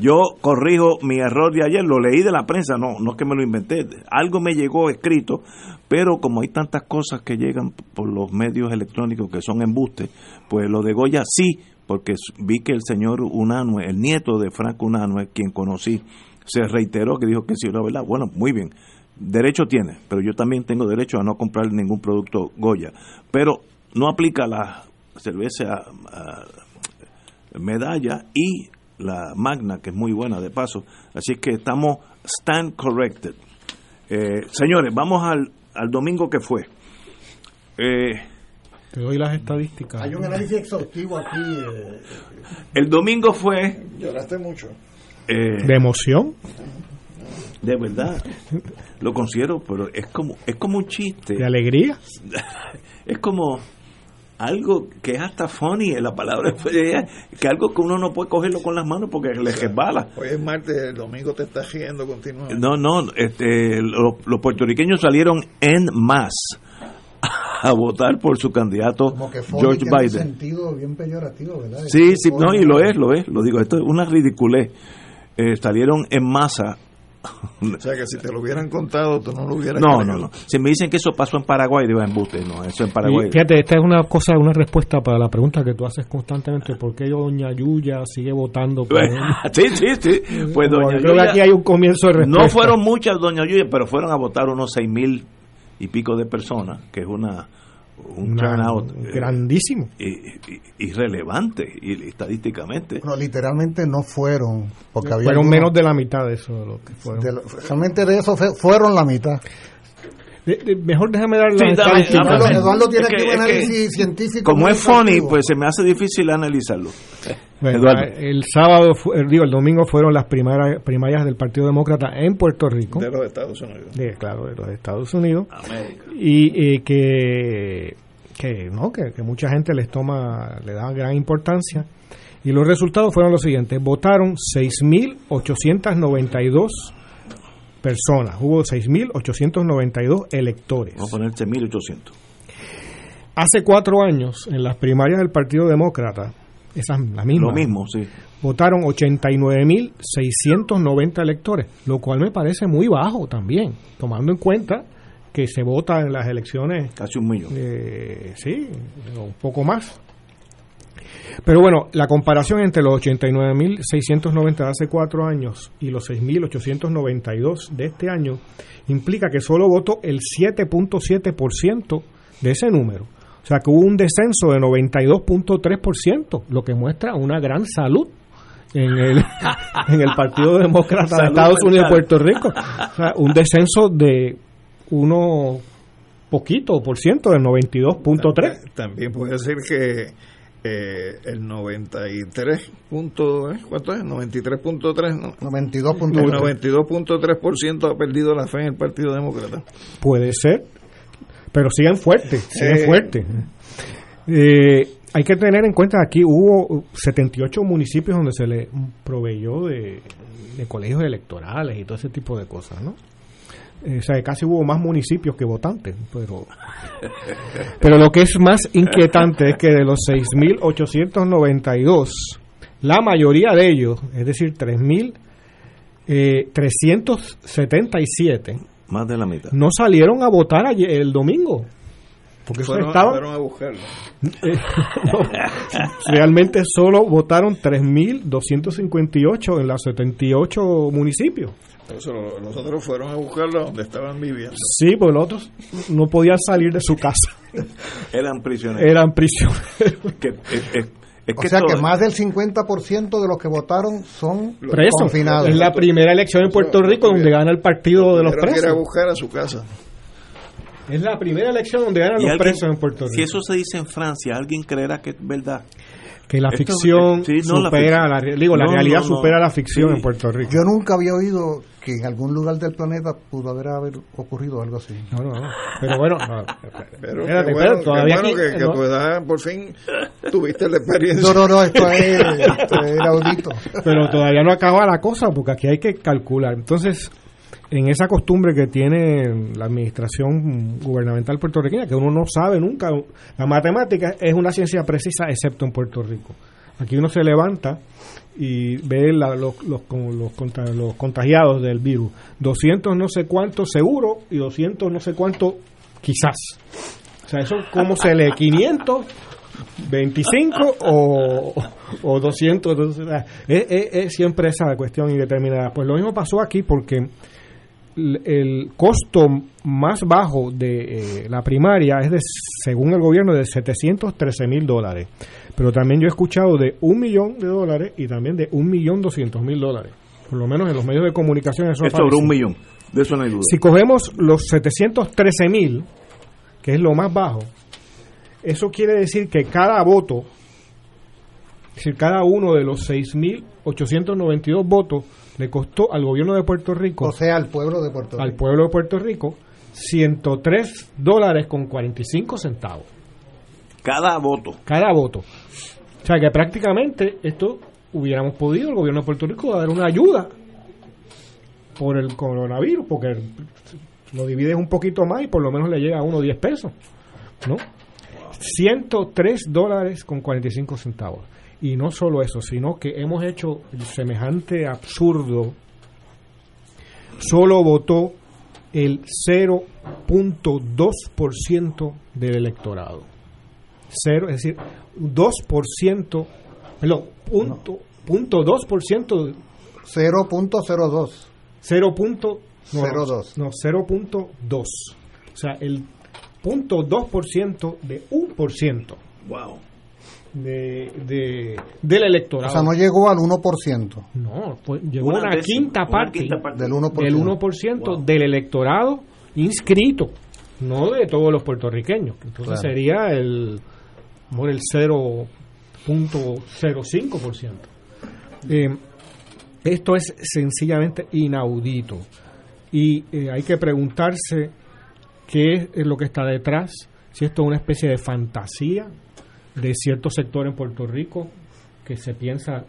yo corrijo mi error de ayer. Lo leí de la prensa, no, no es que me lo inventé. Algo me llegó escrito, pero como hay tantas cosas que llegan por los medios electrónicos que son embustes, pues lo de Goya sí, porque vi que el señor Unanue, el nieto de Franco Unanue, quien conocí, se reiteró que dijo que sí, la verdad. Bueno, muy bien derecho tiene, pero yo también tengo derecho a no comprar ningún producto Goya. Pero no aplica la cerveza medalla y la magna, que es muy buena de paso. Así que estamos stand corrected. Eh, señores, vamos al, al domingo que fue. Eh, Te doy las estadísticas. Hay un análisis exhaustivo aquí. Eh. El domingo fue... Lloraste mucho. ¿De emoción? De verdad. Lo considero pero es como es como un chiste. De alegría es como algo que es hasta funny la palabra que algo que uno no puede cogerlo con las manos porque le resbala. Hoy es martes el domingo te estás riendo continuamente. No no este los, puertorriqueños salieron en más a votar por su candidato George Biden. sentido bien peyorativo ¿verdad? sí sí no y lo es lo es lo digo esto es una ridiculez. Eh, salieron en masa o sea que si te lo hubieran contado, tú no lo hubieras No, no, no. Si me dicen que eso pasó en Paraguay, digo, embuste, no, eso en Paraguay. fíjate, esta es una cosa, una respuesta para la pregunta que tú haces constantemente, ¿por qué doña Yuya sigue votando por Sí, sí, sí. Pues doña creo que aquí hay un comienzo de respuesta. No fueron muchas doña Yuya, pero fueron a votar unos seis mil y pico de personas, que es una un turnout eh, grandísimo. irrelevante y, estadísticamente. No, literalmente no fueron porque fueron menos de la mitad de eso de lo que fueron. realmente de eso fueron la mitad mejor déjame dar la estadística Eduardo tiene que, un análisis científico como es funny pues se me hace difícil analizarlo el sábado, digo, el domingo fueron las primarias, primarias del Partido Demócrata en Puerto Rico. De los Estados Unidos. claro, de los Estados Unidos. Y que, que, ¿no? Que, mucha gente les toma, le da gran importancia. Y los resultados fueron los siguientes. Votaron 6.892 personas. Hubo 6.892 electores. Vamos a poner 6.800. Hace cuatro años, en las primarias del Partido Demócrata, esa la misma. Lo mismo, sí. Votaron 89.690 electores, lo cual me parece muy bajo también, tomando en cuenta que se vota en las elecciones. Casi un millón. Eh, sí, un poco más. Pero bueno, la comparación entre los 89.690 de hace cuatro años y los 6.892 de este año implica que solo votó el 7.7% de ese número. O sea que hubo un descenso de 92.3%, lo que muestra una gran salud en el, en el Partido Demócrata de Estados Unidos y Puerto Rico. O sea, un descenso de uno poquito por ciento, del 92.3. También puede ser que eh, el 93 punto, ¿eh? ¿cuánto es? 93.3, no. 92.3. 92.3% ha perdido la fe en el Partido Demócrata. Puede ser, pero siguen fuertes, siguen Eh. fuertes. Eh, hay que tener en cuenta que aquí hubo 78 municipios donde se le proveyó de, de colegios electorales y todo ese tipo de cosas, ¿no? Eh, o sea, casi hubo más municipios que votantes, pero pero lo que es más inquietante es que de los 6.892, la mayoría de ellos, es decir, 3.377, Más de la mitad. no salieron a votar ayer, el domingo. Porque Fueron, estaba, fueron a buscarlo. eh, no, realmente solo votaron 3.258 en los 78 municipios. Lo- los otros fueron a buscarlo donde estaban viviendo. Sí, pues los otros no podían salir de su casa. Eran prisioneros. Eran prisioneros. Que, es, es- es O que sea todo- que más del 50% de los que votaron son Presos. confinados. Es la primera elección en Puerto Rico donde gana el partido de los que ir a presos. buscar a su casa. Es la primera elección donde ganan los alguien- presos en Puerto Rico. Si eso se dice en Francia, ¿alguien creerá que es verdad? Que la Esto- ficción sí, no, la supera ficción. la, digo, la No, realidad no, no. supera la ficción Sí. en Puerto Rico. Yo nunca había oído que en algún lugar del planeta pudo haber, haber ocurrido algo así. No, no, no. Pero bueno, no, Pero espérate, bueno, qué todavía bueno aquí- que, que tu edad por fin tuviste la experiencia. No, no, no, esto es, esto es inaudito. Pero todavía no acaba la cosa porque aquí hay que calcular. Entonces, en esa costumbre que tiene la administración gubernamental puertorriqueña, que uno no sabe nunca, la matemática es una ciencia precisa excepto en Puerto Rico. Aquí uno se levanta y ve la- los, los, los conta- los contagiados del virus. 200 no sé cuánto seguro y 200 no sé cuánto quizás. O sea, eso como se lee 500 25 o, o 200. entonces, ah, es, es- es siempre esa cuestión indeterminada. Pues lo mismo pasó aquí porque el, costo más bajo de eh, la primaria es de, según el gobierno, de 713 mil dólares. Pero también yo he escuchado de un millón de dólares y también de un millón doscientos mil dólares. Por lo menos en los medios de comunicación eso Es sobre un millón. De eso no hay duda. Si cogemos los 713 mil, que es lo más bajo, eso quiere decir que cada voto, es decir, cada uno de los 6.892 votos le costó al gobierno de Puerto Rico, O sea, al pueblo de Puerto al Rico. pueblo de Puerto Rico, 103 dólares con 45 centavos. Cada voto. Cada voto. O sea que prácticamente esto hubiéramos podido, el gobierno de Puerto Rico, dar una ayuda por el coronavirus, porque lo divides un poquito más y por lo menos le llega a uno 10 pesos. ¿No? 103 dólares con 45 centavos. Y no solo eso, sino que hemos hecho el semejante absurdo. Solo votó el 0.2% del electorado. Cero, es decir, 2%, perdón, punto, punto 2%, 0.02. 0. punto- no, 0.2. No, 0.2. O sea, el punto 2% de un por ciento Wow. de, de, del electorado. O sea, no llegó al 1%. No, pues llegó Una una, décima, quinta, una parte quinta parte. Del 1%. del 1% del electorado inscrito, no de todos los puertorriqueños. Entonces Claro. sería el, bueno, el 0.05%. Eh, esto es sencillamente inaudito. Y eh, hay que preguntarse qué es lo que está detrás, si esto es una especie de fantasía de cierto sector en Puerto Rico que se piensa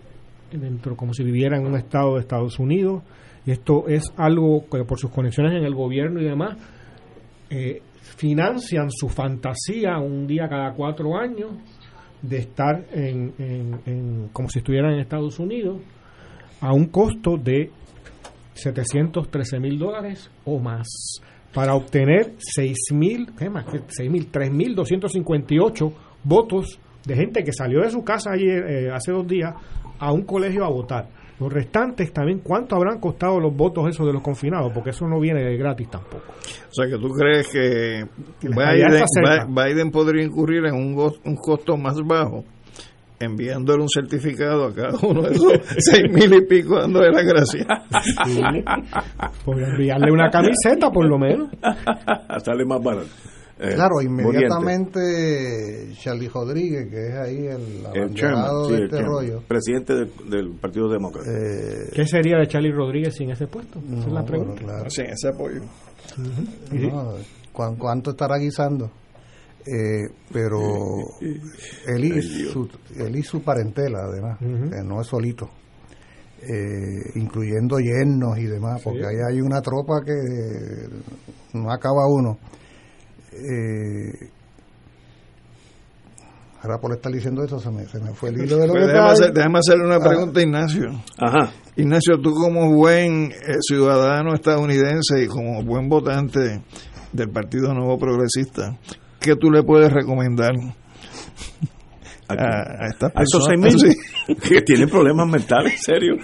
dentro como si viviera en un estado de Estados Unidos y esto es algo que por sus conexiones en el gobierno y demás eh, financian su fantasía un día cada cuatro años de estar en, en- en- como si estuvieran en Estados Unidos a un costo de 713 mil dólares o más para obtener 6 mil, ¿qué más? 6 mil, 3 mil 258 votos de gente que salió de su casa ayer, eh, hace dos días a un colegio a votar. Los restantes también, ¿cuánto habrán costado los votos esos de los confinados? Porque eso no viene de gratis tampoco. O sea, que tú crees que Biden, podría incurrir en un costo más bajo enviándole un certificado a cada uno de esos seis mil y pico dándole las gracias. Por enviarle una camiseta, por lo menos. Sale más barato. Eh, Claro, Muriente. inmediatamente Charlie Rodríguez, que es ahí el El chairman, sí, de este chairman, rollo, presidente del, del Partido Demócrata. eh, ¿Qué sería de Charlie Rodríguez sin ese puesto? Esa es la pregunta. bueno, claro. Sí, ese apoyo. No, ¿cuán- ¿Cuánto estará guisando? Eh, pero él y, su, él y su parentela, además, no es solito, eh, incluyendo yernos y demás, porque ahí hay una tropa que no acaba uno. Eh, ahora por estar diciendo eso se me, se me fue el hilo de lo Pues que déjame, estaba- hacer- déjame hacerle una Ah. pregunta a Ignacio. Ajá. Ignacio, tú como buen eh, ciudadano estadounidense y como buen votante del Partido Nuevo Progresista, ¿qué tú le puedes recomendar a, a estas A esos personas? 6.000 Sí. que tienen problemas mentales, en serio.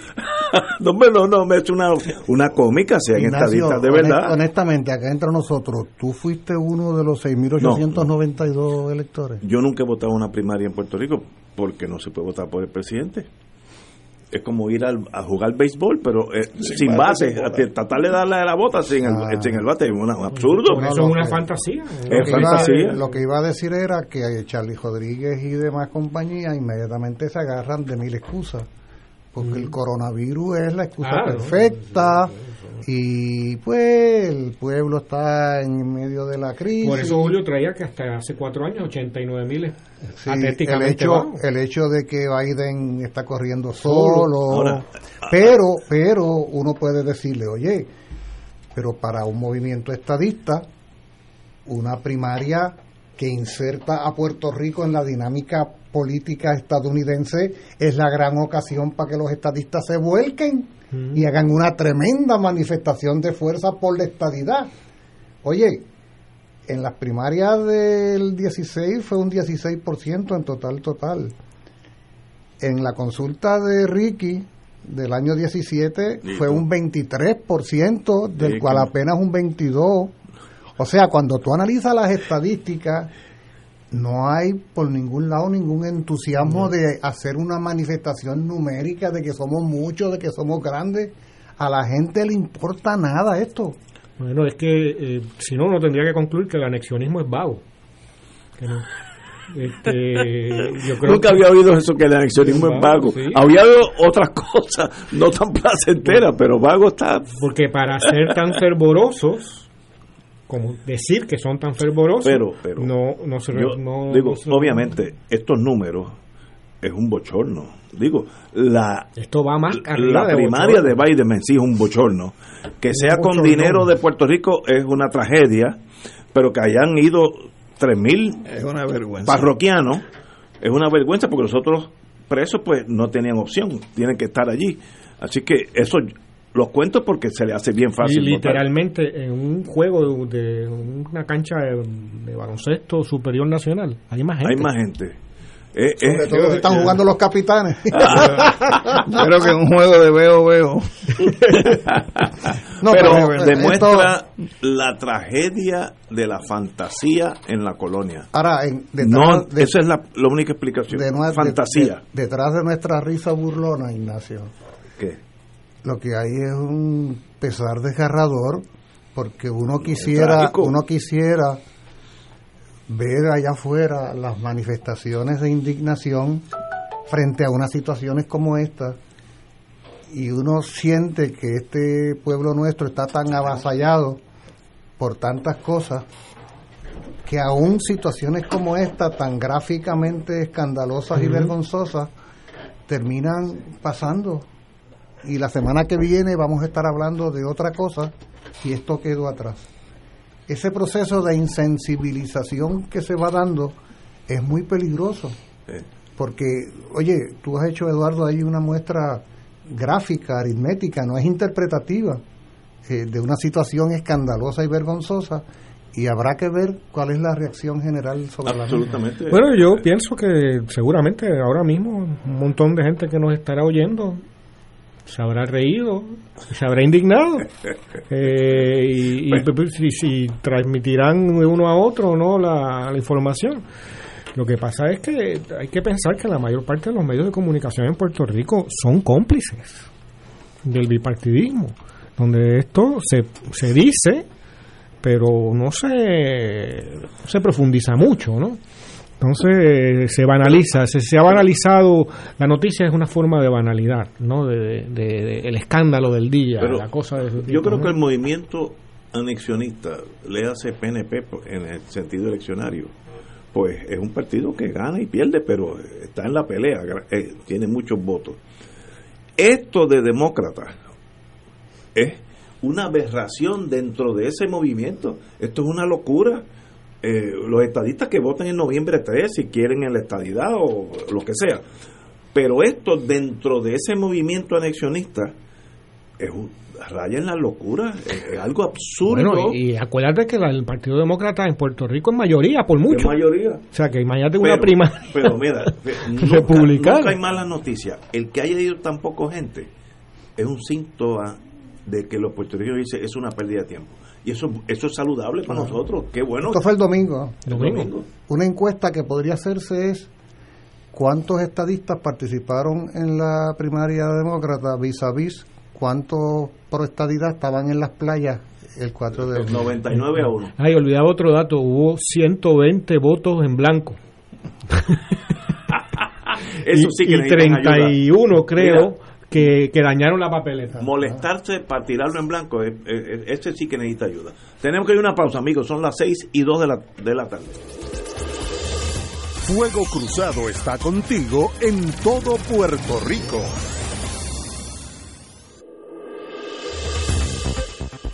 no, no, no, me he hecho una, una cómica, sean Ignacio, estadistas de honest- verdad. honestamente, acá entre nosotros, ¿tú fuiste uno de los 6.892 electores? Yo nunca he votado una primaria en Puerto Rico porque no se puede votar por el presidente. Es como ir al- a jugar béisbol, pero eh, sin, bate, base, sin a- tratar de darle a la bota sin, Ah. el, sin el bate, es una- un absurdo. Eso es una fantasía. Es Lo que, iba, fantasía. lo que iba a decir era que Charlie Rodríguez y demás compañías inmediatamente se agarran de mil excusas, porque el coronavirus es la excusa perfecta y pues el pueblo está en medio de la crisis. Por eso Julio traía que hasta hace cuatro años 89 mil Sí, el hecho el hecho de que Biden está corriendo solo, Ahora, pero pero uno puede decirle oye pero para un movimiento estadista una primaria que inserta a Puerto Rico en la dinámica política estadounidense es la gran ocasión para que los estadistas se vuelquen y hagan una tremenda manifestación de fuerza por la estadidad oye en las primarias del 16 fue un 16% en total total. En la consulta de Ricky del año 17 Listo. fue un 23%, del cual apenas un 22%. O sea, cuando tú analizas las estadísticas, no hay por ningún lado ningún entusiasmo de hacer una manifestación numérica de que somos muchos, de que somos grandes. A la gente le importa nada esto. Bueno, es que eh, si no, uno tendría que concluir que el anexionismo es vago. Que no. Este, yo creo Nunca que- había oído eso que el anexionismo es vago. sí. Había oído otras cosas no tan placenteras, pero vago está. Porque para ser tan fervorosos, como decir que son tan fervorosos, Pero, pero. no, no se Yo no- digo, no se- obviamente, estos números es un bochorno. Digo, la, Esto va más la de primaria bochorno. de Biden en sí es un bochorno. Que sea con dinero de Puerto Rico es una tragedia, pero que hayan ido 3.000 Es una vergüenza. parroquianos es una vergüenza porque los otros presos pues no tenían opción, tienen que estar allí. Así que eso los cuento porque se le hace bien Y fácil. votar. literalmente en un juego de, de una cancha de, de baloncesto superior nacional hay más gente. Hay más gente. Eh, Sobre eh, todo si están jugando los capitanes. Yo creo que en un juego de veo, veo. No, pero pero, eh, demuestra la tragedia de la fantasía en la colonia. Ahora, en, detrás No, de- esa es la, la única explicación. de nue- de- fantasía. de- detrás de nuestra risa burlona, Ignacio, ¿Qué? Lo que hay es un pesar desgarrador porque uno quisiera, uno quisiera ver allá afuera las manifestaciones de indignación frente a unas situaciones como esta y uno siente que este pueblo nuestro está tan avasallado por tantas cosas que aún situaciones como esta tan gráficamente escandalosas y vergonzosas terminan pasando y la semana que viene vamos a estar hablando de otra cosa y esto quedó atrás. Ese proceso de insensibilización que se va dando es muy peligroso porque, oye, tú has hecho, Eduardo, ahí una muestra gráfica, aritmética, no es interpretativa, eh, de una situación escandalosa y vergonzosa, y habrá que ver cuál es la reacción general sobre la misma. absolutamente. Bueno, yo pienso que seguramente ahora mismo un montón de gente que nos estará oyendo se habrá reído, se habrá indignado eh, y, y si, si transmitirán de uno a otro no la, la información. Lo que pasa es que hay que pensar que la mayor parte de los medios de comunicación en Puerto Rico son cómplices del bipartidismo, donde esto se, se dice, pero no se, se profundiza mucho, ¿no? Entonces se banaliza, se, se, ha banalizado, la noticia es una forma de banalidad, ¿no? De, de, de el escándalo del día, Pero la cosa de Yo creo ¿no? que el movimiento anexionista, le hace PNP en el sentido eleccionario, pues es un partido que gana y pierde, pero está en la pelea, eh, tiene muchos votos. Esto de demócratas es una aberración dentro de ese movimiento. Esto es una locura. Eh, los estadistas que voten en noviembre 3, si quieren en la estadidad o lo que sea. Pero esto dentro de ese movimiento anexionista es un, raya en la locura, es, es algo absurdo. Bueno, y, y acuérdate que la, el Partido Demócrata en Puerto Rico es mayoría, por mucho. Es mayoría. O sea, que imagínate una primaria Pero mira, nunca, republicana. nunca hay malas noticias. El que haya ido tan poco gente es un síntoma de que los puertorriqueños dicen es una pérdida de tiempo. Y eso, eso es saludable para No. nosotros. Qué bueno. Esto fue el domingo. El domingo. Una encuesta que podría hacerse es cuántos estadistas participaron en la primaria demócrata vis a vis cuántos pro estadidad estaban en las playas el 4 de El 99 a 1. Ay, olvidaba otro dato, hubo 120 votos en blanco. Eso y, sí que y ayuda. 31 creo Mira. Que, que dañaron la papeleta. Molestarse para tirarlo en blanco, eh, eh, ese sí que necesita ayuda. Tenemos que ir a una pausa, amigos. Son las 6 y 2 de la, de la tarde. Fuego Cruzado está contigo en todo Puerto Rico.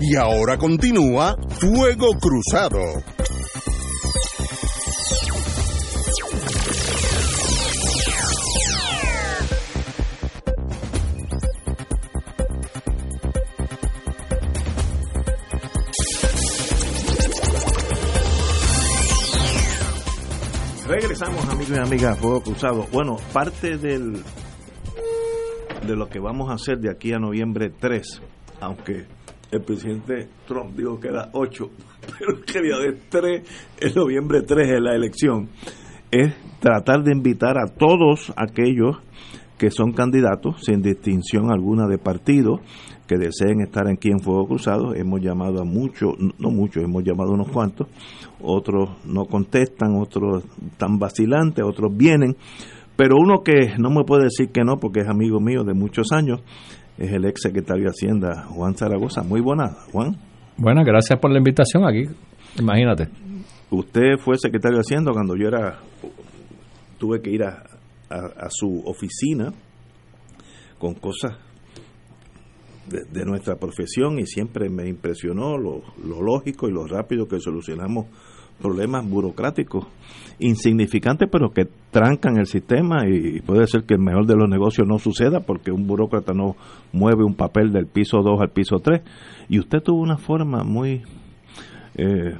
Y ahora continúa Fuego Cruzado. Regresamos, amigos y amigas, Fuego Cruzado. Bueno, parte del de lo que vamos a hacer de aquí a noviembre 3, aunque el presidente Trump dijo que era 8, pero que día de 3, el noviembre 3 es la elección, es tratar de invitar a todos aquellos que son candidatos sin distinción alguna de partido que deseen estar aquí en Fuego Cruzado. Hemos llamado a muchos, no muchos, hemos llamado a unos cuantos, otros no contestan, otros están vacilantes, otros vienen, pero uno que no me puede decir que no porque es amigo mío de muchos años es el ex secretario de Hacienda, Juan Zaragoza. Muy buena, Juan. Bueno, gracias por la invitación aquí. Imagínate. Usted fue secretario de Hacienda cuando yo era, tuve que ir a, a, su oficina con cosas de, nuestra profesión y siempre me impresionó lo, lo, lógico y lo rápido que solucionamos problemas burocráticos insignificantes pero que trancan el sistema y puede ser que el mejor de los negocios no suceda porque un burócrata no mueve un papel del piso 2 al piso 3 y usted tuvo una forma muy eh,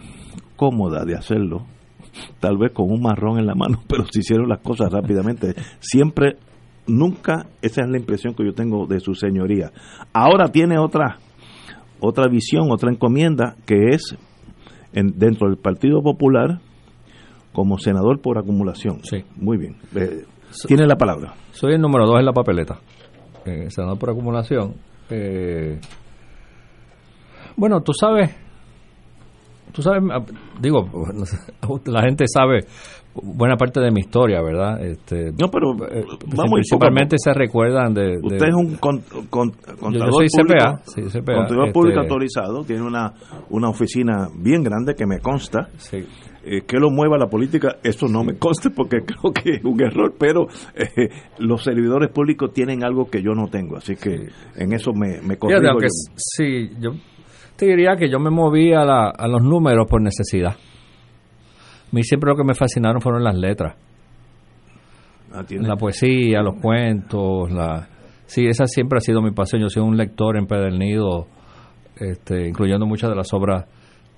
cómoda de hacerlo tal vez con un marrón en la mano, pero se hicieron las cosas rápidamente. Siempre, nunca, esa es la impresión que yo tengo de su señoría. Ahora tiene otra, otra visión, otra encomienda, que es en, dentro del Partido Popular como senador por acumulación. Sí. Muy bien. Eh, tiene la palabra. Soy el número dos en la papeleta. Eh, senador por acumulación. Eh, bueno, tú sabes tú sabes, ah, digo, la gente sabe buena parte de mi historia, ¿verdad? Este, no, pero eh, vamos principalmente se recuerdan de, Usted es un con, contador yo, soy CPA, sí, CPA, contador público este, autorizado, tiene una, una oficina bien grande que me consta. Sí. Eh, que lo mueva la política, eso no me consta porque creo que es un error, pero eh, los servidores públicos tienen algo que yo no tengo, así que en eso me, me corrijo. Yo. Sí, yo te diría que yo me moví a, la, a los números por necesidad. Mí siempre lo que me fascinaron fueron las letras. Ah, la poesía, los cuentos, la... Sí, esa siempre ha sido mi pasión. Yo soy un lector empedernido, este, incluyendo muchas de las obras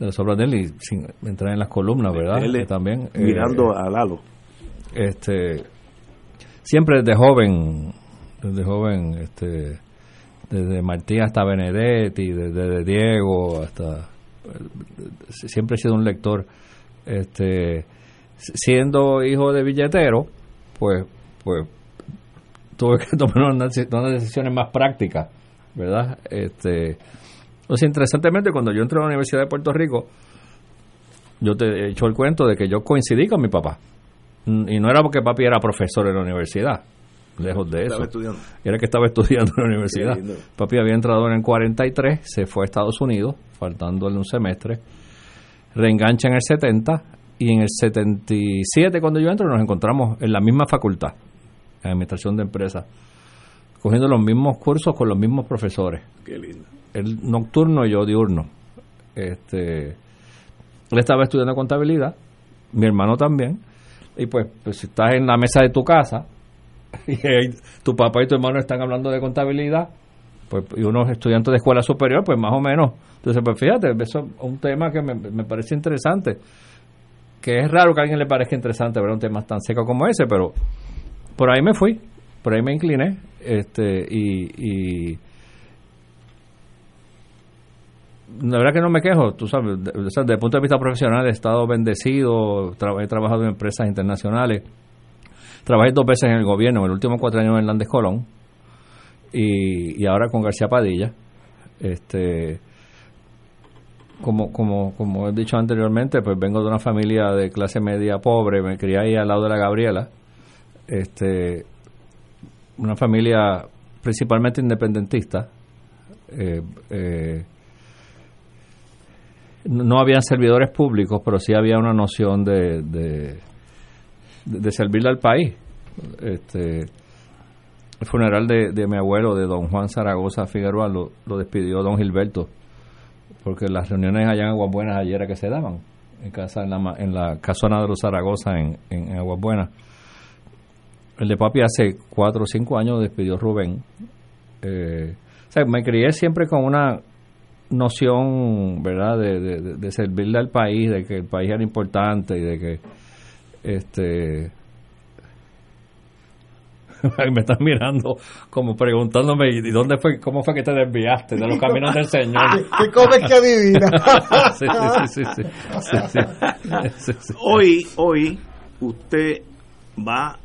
de las obras de él y sin entrar en las columnas, ¿verdad? también eh, mirando a Lalo. Este, siempre desde joven, desde joven, este, desde Martín hasta Benedetti, desde Diego hasta siempre he sido un lector este siendo hijo de billetero pues pues tuve que tomar unas, decisiones más prácticas verdad este entonces interesantemente cuando yo entré a la Universidad de Puerto Rico yo te he hecho el cuento de que yo coincidí con mi papá y no era porque papi era profesor en la universidad lejos de eso. Era que estaba estudiando en la universidad. Papi había entrado en el 43, se fue a Estados Unidos, faltándole un semestre, reengancha en el 70 y en el 77 cuando yo entro nos encontramos en la misma facultad, en Administración de Empresas, cogiendo los mismos cursos con los mismos profesores. Qué lindo. Él nocturno y yo diurno. Este, él estaba estudiando contabilidad, mi hermano también, y pues, pues si estás en la mesa de tu casa, y tu papá y tu hermano están hablando de contabilidad, pues y unos estudiantes de escuela superior, pues más o menos. Entonces, pues fíjate, eso es un tema que me, me parece interesante, que es raro que a alguien le parezca interesante ver un tema tan seco como ese, pero por ahí me fui, por ahí me incliné, este y, la verdad que no me quejo, tú sabes, desde el punto de vista profesional he estado bendecido, he trabajado en empresas internacionales, Trabajé dos veces en el gobierno, el último cuatro años en Hernández Colón y, y ahora con García Padilla. Este, como, como, como he dicho anteriormente, pues vengo de una familia de clase media pobre, me crié ahí al lado de la Gabriela. Este, una familia principalmente independentista. Eh, eh, no habían servidores públicos, pero sí había una noción de, de, servirle al país. Este, el funeral de, de, mi abuelo, de don Juan Zaragoza Figueroa, lo, lo, despidió don Gilberto, porque las reuniones allá en Aguas Buenas ayer que se daban, en casa en la, en la casona de los Zaragoza en, en, Aguas Buenas. El de papi hace cuatro o cinco años despidió Rubén. Eh, o sea, me crié siempre con una noción, ¿verdad?, de, de, de servirle al país, de que el país era importante y de que este me están mirando como preguntándome y dónde fue cómo fue que te desviaste de los caminos del Señor qué comes que adivina hoy hoy usted va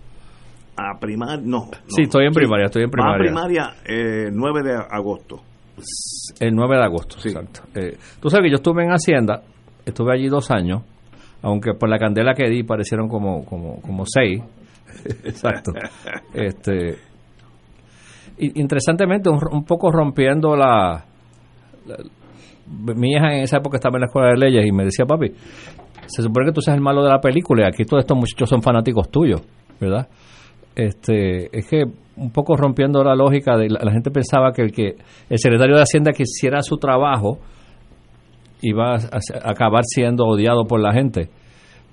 a primaria, no, Sí, estoy en primaria, estoy en Va a primaria. primaria eh, 9 de agosto. El 9 de agosto, exacto. Eh, tú sabes que yo estuve en Hacienda, estuve allí dos años, aunque por la candela que di parecieron como, como, como seis. exacto. Este, interesantemente, un, poco rompiendo la, Mi hija en esa época estaba en la escuela de leyes y me decía, papi, se supone que tú seas el malo de la película y aquí todos estos muchachos son fanáticos tuyos, ¿verdad? Este, es que un poco rompiendo la lógica de la, gente pensaba que el que el secretario de Hacienda que hiciera su trabajo iba a acabar siendo odiado por la gente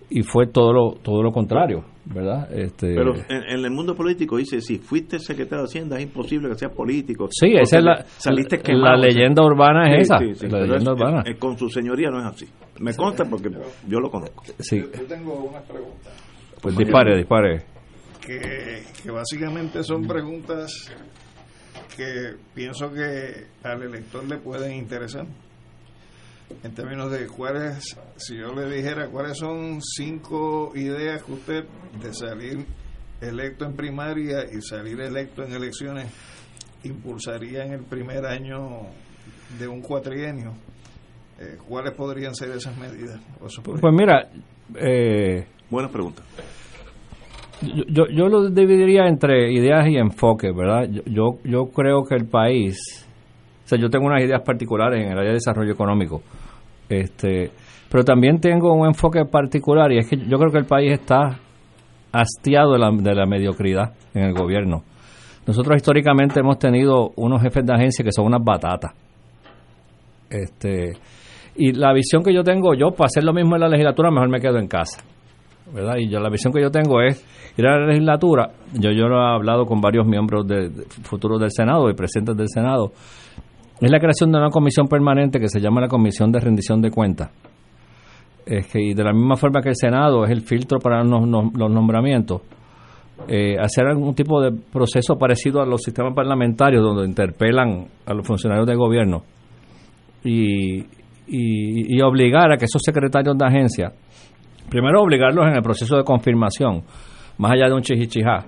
y fue todo lo todo lo contrario, ¿verdad? Este, Pero en, en el mundo político dice, si fuiste secretario de Hacienda es imposible que seas político. Sí, esa es la- saliste la- quemado. la leyenda urbana es Sí, esa, sí, sí, la pero leyenda es- urbana. con su señoría no es así. Me consta porque yo lo conozco. Sí. Yo tengo unas preguntas pues dispare, dispare. que, que básicamente son preguntas que pienso que al elector le pueden interesar. En términos de cuáles, si yo le dijera cuáles son cinco ideas que usted de salir electo en primaria y salir electo en elecciones impulsaría en el primer año de un cuatrienio, eh, ¿cuáles podrían ser esas medidas? O esos Pues mira, eh, buena pregunta. Yo, yo, yo lo dividiría entre ideas y enfoques, ¿verdad? Yo, yo, yo creo que el país, o sea, yo tengo unas ideas particulares en el área de desarrollo económico, este, pero también tengo un enfoque particular y es que yo creo que el país está hastiado de la, de la mediocridad en el gobierno. Nosotros históricamente hemos tenido unos jefes de agencia que son unas batatas. Este, y la visión que yo tengo, yo para hacer lo mismo en la legislatura, mejor me quedo en casa. ¿verdad? Y yo, la visión que yo tengo es ir a la legislatura. Yo, yo he hablado con varios miembros de, futuros del Senado y presidentes del Senado. Es la creación de una comisión permanente que se llama la Comisión de Rendición de Cuentas. Es que, y de la misma forma que el Senado es el filtro para los, nom- los nombramientos, eh, hacer algún tipo de proceso parecido a los sistemas parlamentarios donde interpelan a los funcionarios del gobierno y, y, obligar a que esos secretarios de agencia primero obligarlos en el proceso de confirmación, más allá de un chichichá,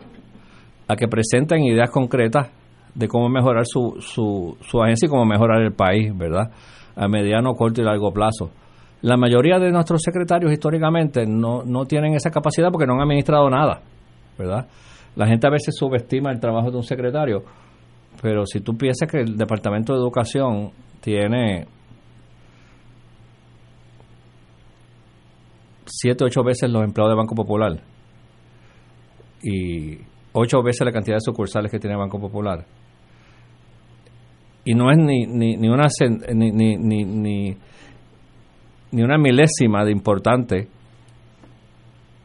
a que presenten ideas concretas de cómo mejorar su, su, su agencia y cómo mejorar el país, ¿verdad? A mediano, corto y largo plazo. La mayoría de nuestros secretarios históricamente no, no tienen esa capacidad porque no han administrado nada, ¿verdad? La gente a veces subestima el trabajo de un secretario, pero si tú piensas que el Departamento de Educación tiene siete, ocho veces los empleados de Banco Popular y ocho veces la cantidad de sucursales que tiene Banco Popular. Y no es ni, ni, ni una ni, ni, ni, una milésima de importante,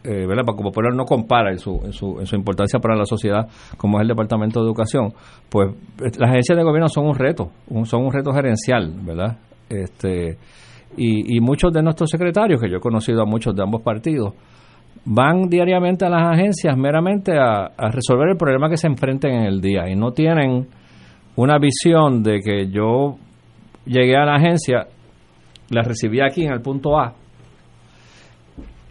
eh, ¿verdad? Banco Popular no compara en su, en, su, en su importancia para la sociedad como es el Departamento de Educación. Pues eh, las agencias de gobierno son un reto, son un reto gerencial, ¿verdad? Este, y, y muchos de nuestros secretarios, que yo he conocido a muchos de ambos partidos, van diariamente a las agencias meramente a, a resolver el problema que se enfrenten en el día y no tienen una visión de que yo llegué a la agencia, la recibí aquí en el punto A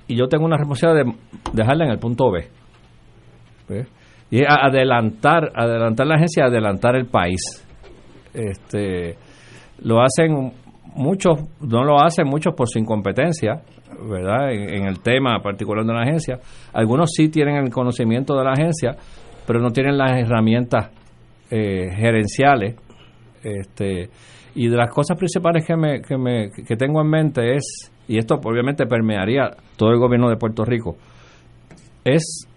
y yo tengo una responsabilidad de dejarla en el punto B. Y adelantar, adelantar la agencia, adelantar el país. Este, lo hacen muchos, no lo hacen muchos por su incompetencia, ¿verdad? En, en el tema particular de la agencia. Algunos sí tienen el conocimiento de la agencia, pero no tienen las herramientas eh, gerenciales. Este, y de las cosas principales que, me, que, me, que tengo en mente es, y esto obviamente permearía todo el gobierno de Puerto Rico, es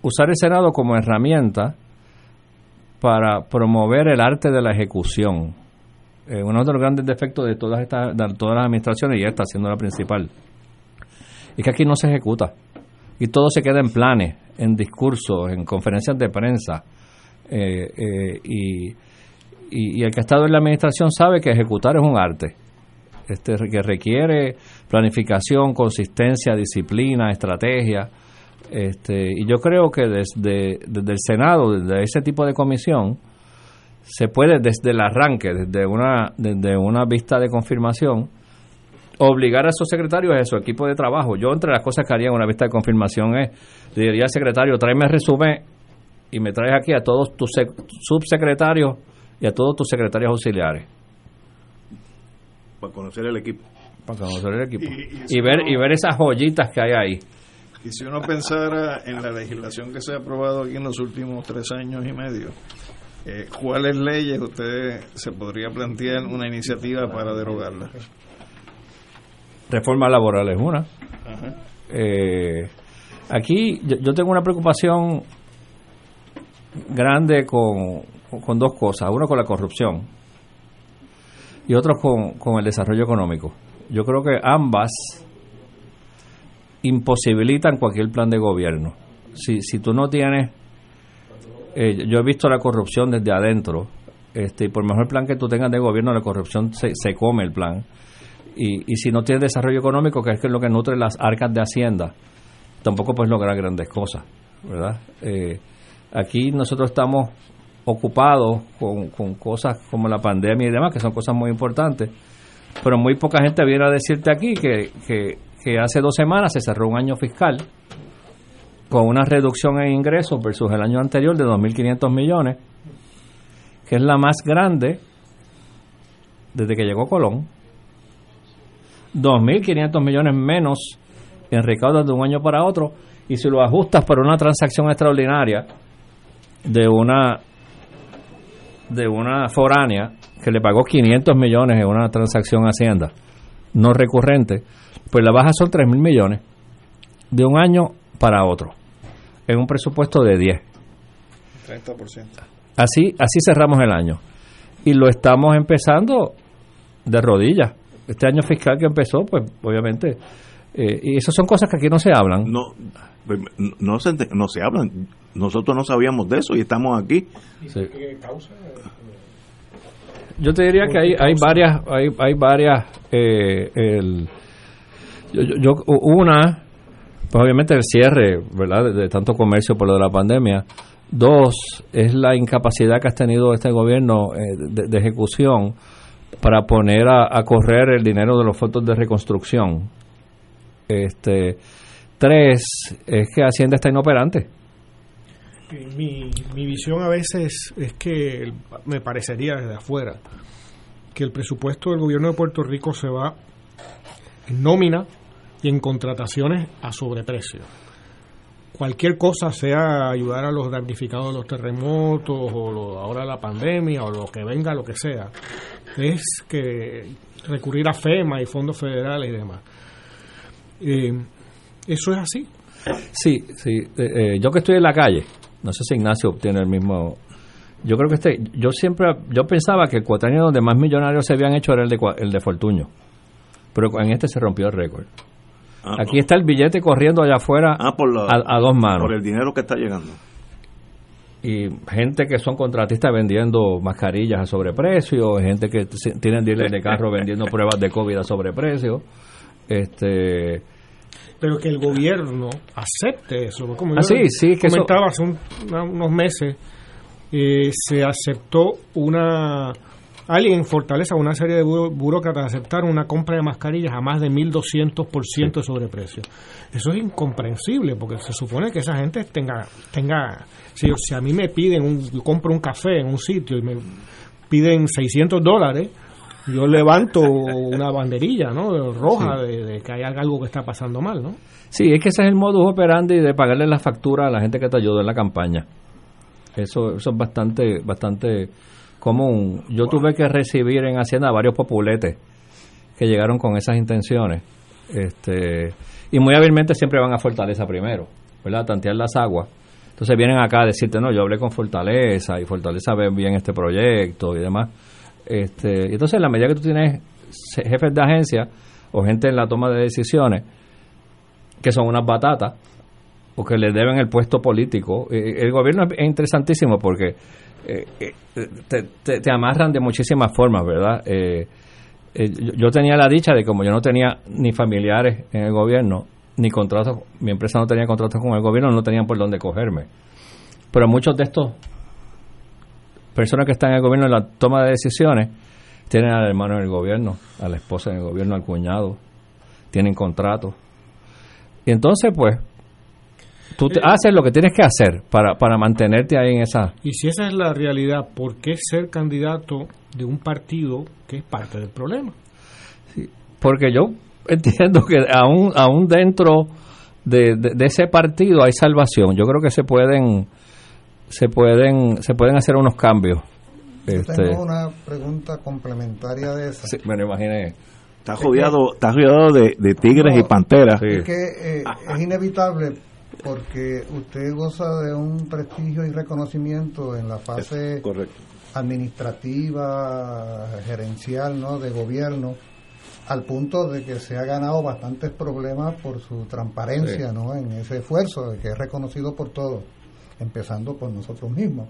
usar el Senado como herramienta para promover el arte de la ejecución. Eh, uno de los grandes defectos de todas estas de todas las administraciones y esta siendo la principal es que aquí no se ejecuta y todo se queda en planes, en discursos, en conferencias de prensa eh, eh, y, y, el que ha estado en la administración sabe que ejecutar es un arte este que requiere planificación, consistencia, disciplina, estrategia este y yo creo que desde, desde el Senado, desde ese tipo de comisión se puede desde el arranque, desde una, desde una vista de confirmación, obligar a esos secretarios, a su equipo de trabajo. Yo entre las cosas que haría en una vista de confirmación es, le diría al secretario, tráeme resumen y me traes aquí a todos tus subsecretarios y a todos tus secretarios auxiliares. Para conocer el equipo. Para conocer el equipo. Y, ver, y ver esas joyitas que hay ahí. Y si uno pensara en la legislación que se ha aprobado aquí en los últimos tres años y medio, eh, ¿cuáles leyes usted se podría plantear una iniciativa para derogarlas? Reforma laboral es una. Eh, aquí yo, tengo una preocupación grande con, con dos cosas. Uno con la corrupción y otro con, con el desarrollo económico. Yo creo que ambas imposibilitan cualquier plan de gobierno. Si, si tú no tienes, eh, yo he visto la corrupción desde adentro, este, y por mejor plan que tú tengas de gobierno, la corrupción se, se come el plan. Y, y si no tienes desarrollo económico, que es lo que nutre las arcas de Hacienda, tampoco puedes lograr grandes cosas, ¿verdad? Eh, aquí nosotros estamos ocupados con, con cosas como la pandemia y demás, que son cosas muy importantes, pero muy poca gente viene a decirte aquí que, que hace dos semanas se cerró un año fiscal con una reducción en ingresos versus el año anterior de 2.500 millones, que es la más grande desde que llegó Colón. 2.500 millones menos en recaudos de un año para otro, y si lo ajustas por una transacción extraordinaria de una de una foránea que le pagó 500 millones en una transacción Hacienda no recurrente, pues la baja son 3 mil millones de un año para otro, en un presupuesto de 10. 30%. Así, así cerramos el año. Y lo estamos empezando de rodillas. Este año fiscal que empezó, pues obviamente, eh, y esas son cosas que aquí no se hablan. No, no se, no se hablan. Nosotros no sabíamos de eso y estamos aquí. Yo te diría que hay, hay varias, hay, hay varias, eh, el, yo, una, pues obviamente el cierre, ¿verdad? De, tanto comercio por lo de la pandemia. Dos, es la incapacidad que ha tenido este gobierno eh, de, ejecución para poner a, correr el dinero de los fondos de reconstrucción. Este, tres, es que Hacienda está inoperante. Mi, mi visión a veces es que me parecería desde afuera que el presupuesto del gobierno de Puerto Rico se va en nómina y en contrataciones a sobreprecio. Cualquier cosa, sea ayudar a los damnificados de los terremotos o ahora la pandemia o lo que venga, lo que sea, es que recurrir a FEMA y fondos federales y demás. Eh, ¿Eso es así? Sí, sí. Eh, eh, yo que estoy en la calle, no sé si Ignacio obtiene el mismo yo creo que este yo siempre yo pensaba que el cuatrienio donde más millonarios se habían hecho era el de el de Fortuño pero en este se rompió el récord Ah, Aquí está el billete corriendo allá afuera ah, a, dos manos. Por el dinero que está llegando. Y gente que son contratistas vendiendo mascarillas a sobreprecio, gente que tienen dealers de carro vendiendo pruebas de COVID a sobreprecio. Este, pero que el gobierno acepte eso. Como ah, sí, sí, que comentaba hace unos meses, eh, se aceptó una alguien en Fortaleza, una serie de burócratas aceptaron una compra de mascarillas a más de 1.200% de sobreprecio. Eso es incomprensible porque se supone que esa gente tenga, tenga si, si a mí me piden, un, yo compro un café en un sitio y me piden 600 dólares, yo levanto una banderilla ¿no? roja de, que hay algo que está pasando mal. ¿no? Sí, es que ese es el modus operandi de pagarle la factura a la gente que te ayudó en la campaña. Eso, eso es bastante, bastante común. Yo tuve que recibir en Hacienda varios populetes que llegaron con esas intenciones. Este, y muy hábilmente siempre van a Fortaleza primero, ¿verdad? Tantear las aguas. Entonces vienen acá a decirte, no, yo hablé con Fortaleza y Fortaleza ve bien este proyecto y demás. Este, y entonces, en la medida que tú tienes jefes de agencia o gente en la toma de decisiones que son unas batatas o que le deben el puesto político, eh, el gobierno es interesantísimo porque eh, eh, te, te, amarran de muchísimas formas, ¿verdad? Eh, yo tenía la dicha de como yo no tenía ni familiares en el gobierno, ni contratos, mi empresa no tenía contratos con el gobierno, no tenían por dónde cogerme. Pero muchos de estos personas que están en el gobierno en la toma de decisiones tienen al hermano en el gobierno, a la esposa en el gobierno, al cuñado, tienen contratos. Y entonces, pues, tú te- haces lo que tienes que hacer para, para mantenerte ahí en esa... Y si esa es la realidad, ¿por qué ser candidato de un partido que es parte del problema? Porque yo entiendo que aún, aún dentro de, de- de ese partido hay salvación. Yo creo que se pueden se pueden se pueden hacer unos cambios. Yo Este, tengo una pregunta complementaria de esa. sí, me lo imaginé. Está rodeado, está rodeado de, de tigres No, y panteras. Es que eh, es inevitable porque usted goza de un prestigio y reconocimiento en la fase administrativa, gerencial, ¿no? de gobierno, al punto de que se ha ganado bastantes problemas por su transparencia, Sí. ¿no? En ese esfuerzo que es reconocido por todos, empezando por nosotros mismos.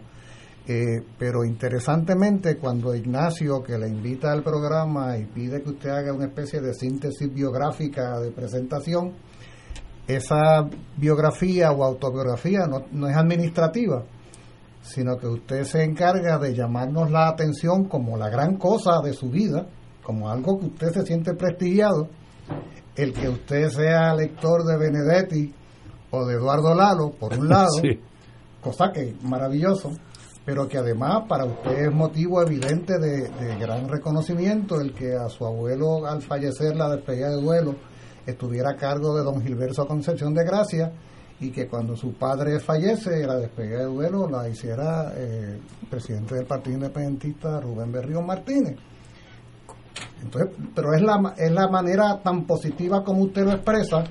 Eh, pero interesantemente, cuando Ignacio, que le invita al programa y pide que usted haga una especie de síntesis biográfica de presentación, esa biografía o autobiografía no, no es administrativa, sino que usted se encarga de llamarnos la atención como la gran cosa de su vida, como algo que usted se siente prestigiado, el que usted sea lector de Benedetti o de Eduardo Lalo, por un lado, Sí. Cosa que maravilloso, pero que además para usted es motivo evidente de, gran reconocimiento el que a su abuelo al fallecer la despedida de duelo estuviera a cargo de don Gilberto Concepción de Gracia y que cuando su padre fallece la despedida de duelo la hiciera eh, el presidente del Partido Independentista Rubén Berrío Martínez. Entonces, pero es la, es la manera tan positiva como usted lo expresa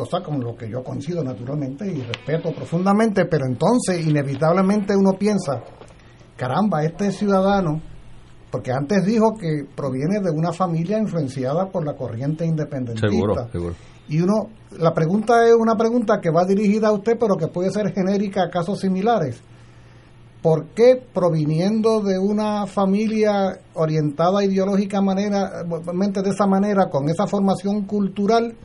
cosa con lo que yo coincido naturalmente y respeto profundamente, pero entonces inevitablemente uno piensa, caramba, este ciudadano, porque antes dijo que proviene de una familia influenciada por la corriente independentista. Seguro, seguro. Y uno, la pregunta es una pregunta que va dirigida a usted, pero que puede ser genérica a casos similares. ¿Por qué proviniendo de una familia orientada ideológica manera, de esa manera, con esa formación cultural,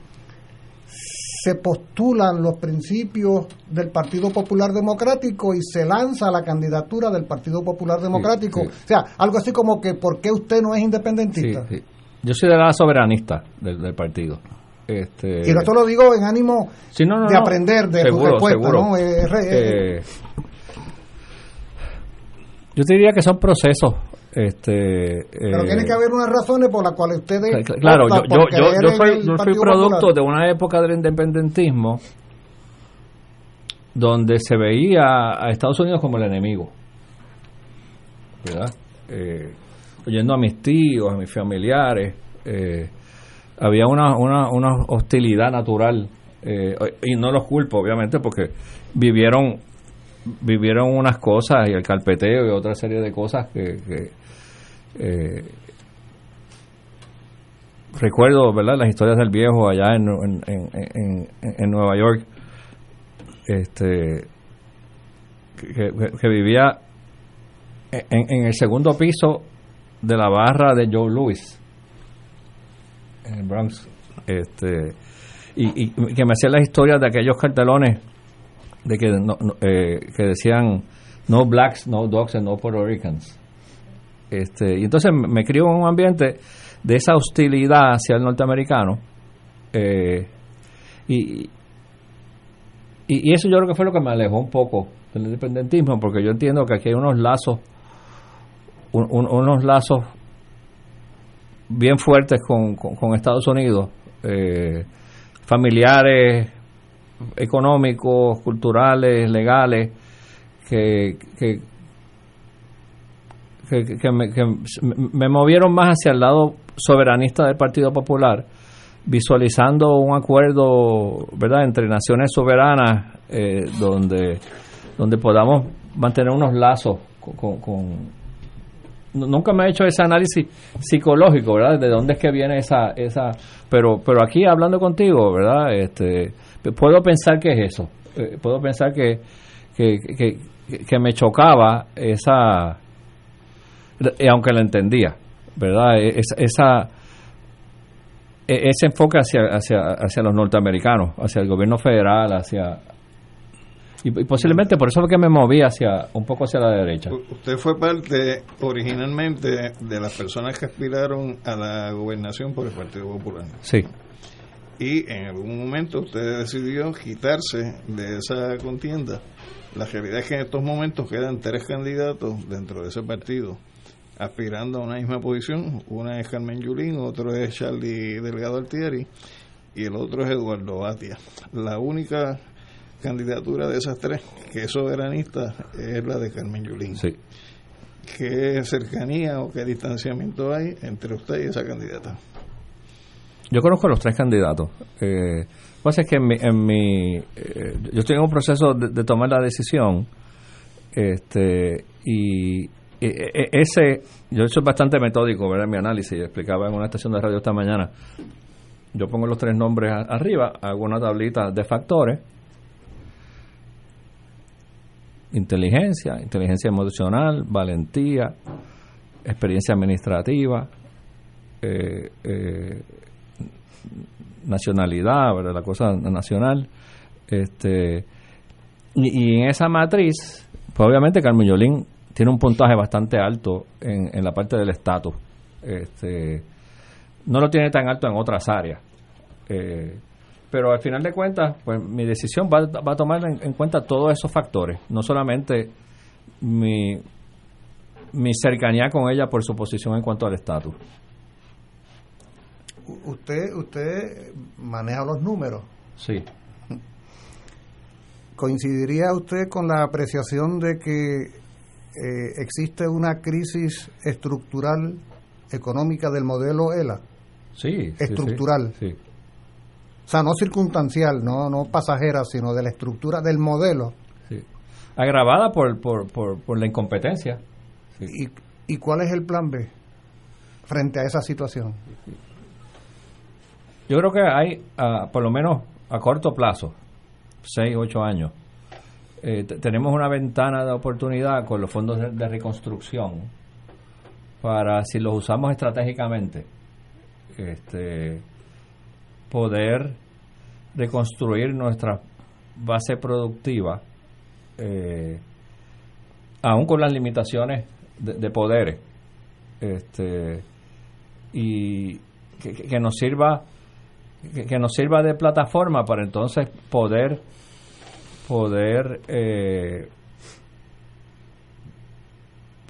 se postulan los principios del Partido Popular Democrático y se lanza la candidatura del Partido Popular Democrático? sí. O sea, algo así como que ¿por qué usted no es independentista? sí. Yo soy de la soberanista del, del partido. Este, Y no te lo digo en ánimo Sí, no, no, de aprender de tu Seguro, respuesta, seguro. ¿no? Eh, yo te diría que son procesos. Este, Pero eh, tiene que haber unas razones por las cuales ustedes. Cl- cl- Claro, yo, yo, yo, soy, yo producto Popular. de una época del independentismo donde se veía a Estados Unidos como el enemigo. ¿Verdad? Eh, oyendo a mis tíos, a mis familiares, eh, había una, una, una hostilidad natural. eh, y no los culpo, obviamente, porque vivieron vivieron unas cosas y el carpeteo y otra serie de cosas que, que, eh, recuerdo verdad las historias del viejo allá en, en, en, en- Nueva York este que, vivía en, el segundo piso de la barra de Joe Louis en Bronx este y, y que me hacía las historias de aquellos cartelones de que no- no, eh, que decían no blacks no dogs and no Puerto Ricans este y entonces me crió en un ambiente de esa hostilidad hacia el norteamericano eh, y, y eso yo creo que fue lo que me alejó un poco del independentismo porque yo entiendo que aquí hay unos lazos un- un- unos lazos bien fuertes con, con- Estados Unidos eh, familiares económicos, culturales, legales, que, que, me, que me movieron más hacia el lado soberanista del Partido Popular, visualizando un acuerdo verdad entre naciones soberanas eh, donde, donde podamos mantener unos lazos nunca me he hecho ese análisis psicológico, ¿verdad? De dónde es que viene esa, esa, pero, pero aquí hablando contigo, ¿verdad? Este, puedo pensar que es eso, Eh, puedo pensar que, que, que, me chocaba esa, aunque la entendía, ¿verdad? E- Esa, esa- e- ese enfoque hacia, hacia, hacia los norteamericanos, hacia el gobierno federal, hacia Y, posiblemente por eso es que me moví hacia un poco hacia la derecha. Usted fue parte originalmente de las personas que aspiraron a la gobernación por el Partido Popular. Sí. Y en algún momento usted decidió quitarse de esa contienda. La realidad es que en estos momentos quedan tres candidatos dentro de ese partido aspirando a una misma posición. Una es Carmen Yulín, otro es Charlie Delgado Altieri y el otro es Eduardo Batia. La única candidatura de esas tres que es soberanista es la de Carmen Yulín. Sí. ¿Qué cercanía o qué distanciamiento hay entre usted y esa candidata? Yo conozco a los tres candidatos. Eh, pasa es que en mi, en mi eh, yo estoy en un proceso de, tomar la decisión este y ese yo hecho bastante metódico ¿verdad? mi análisis explicaba en una estación de radio esta mañana yo pongo los tres nombres arriba hago una tablita de factores inteligencia, inteligencia emocional, valentía, experiencia administrativa, eh, eh, nacionalidad, la cosa nacional. Este, y, en esa matriz, pues obviamente Carmen tiene un puntaje bastante alto en, la parte del estatus. Este, no lo tiene tan alto en otras áreas. Eh, pero al final de cuentas, pues mi decisión va, va a tomar en, cuenta todos esos factores, no solamente mi, mi cercanía con ella por su posición en cuanto al estatus. Usted, usted maneja los números. Sí. ¿Coincidiría usted con la apreciación de que eh, existe una crisis estructural económica del modelo ELA? Sí. Estructural. sí o sea, no circunstancial, no, no pasajera, sino de la estructura del modelo. Sí. Agravada por, por, por, la incompetencia. ¿Y, ¿Y cuál es el plan B frente a esa situación? Yo creo que hay, por lo menos a corto plazo, 6, 8 años, eh, tenemos una ventana de oportunidad con los fondos de, reconstrucción para, si los usamos estratégicamente, este, poder reconstruir nuestra base productiva, eh, aún con las limitaciones de, poderes, este, y que, nos sirva que, nos sirva de plataforma para entonces poder poder eh,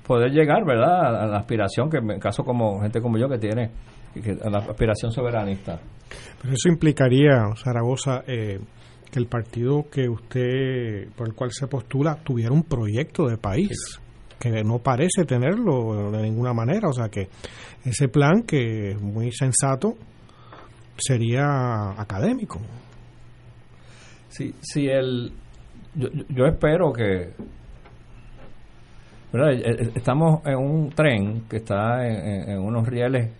poder llegar verdad a la aspiración que en caso como gente como yo que tiene a la aspiración soberanista pero eso implicaría, Zaragoza, eh, que el partido que usted, por el cual se postula, tuviera un proyecto de país, que no parece tenerlo de ninguna manera. O sea que ese plan, que es muy sensato, sería académico. Sí, sí el, yo, espero que ¿verdad? Eh, eh, estamos en un tren que está en unos rieles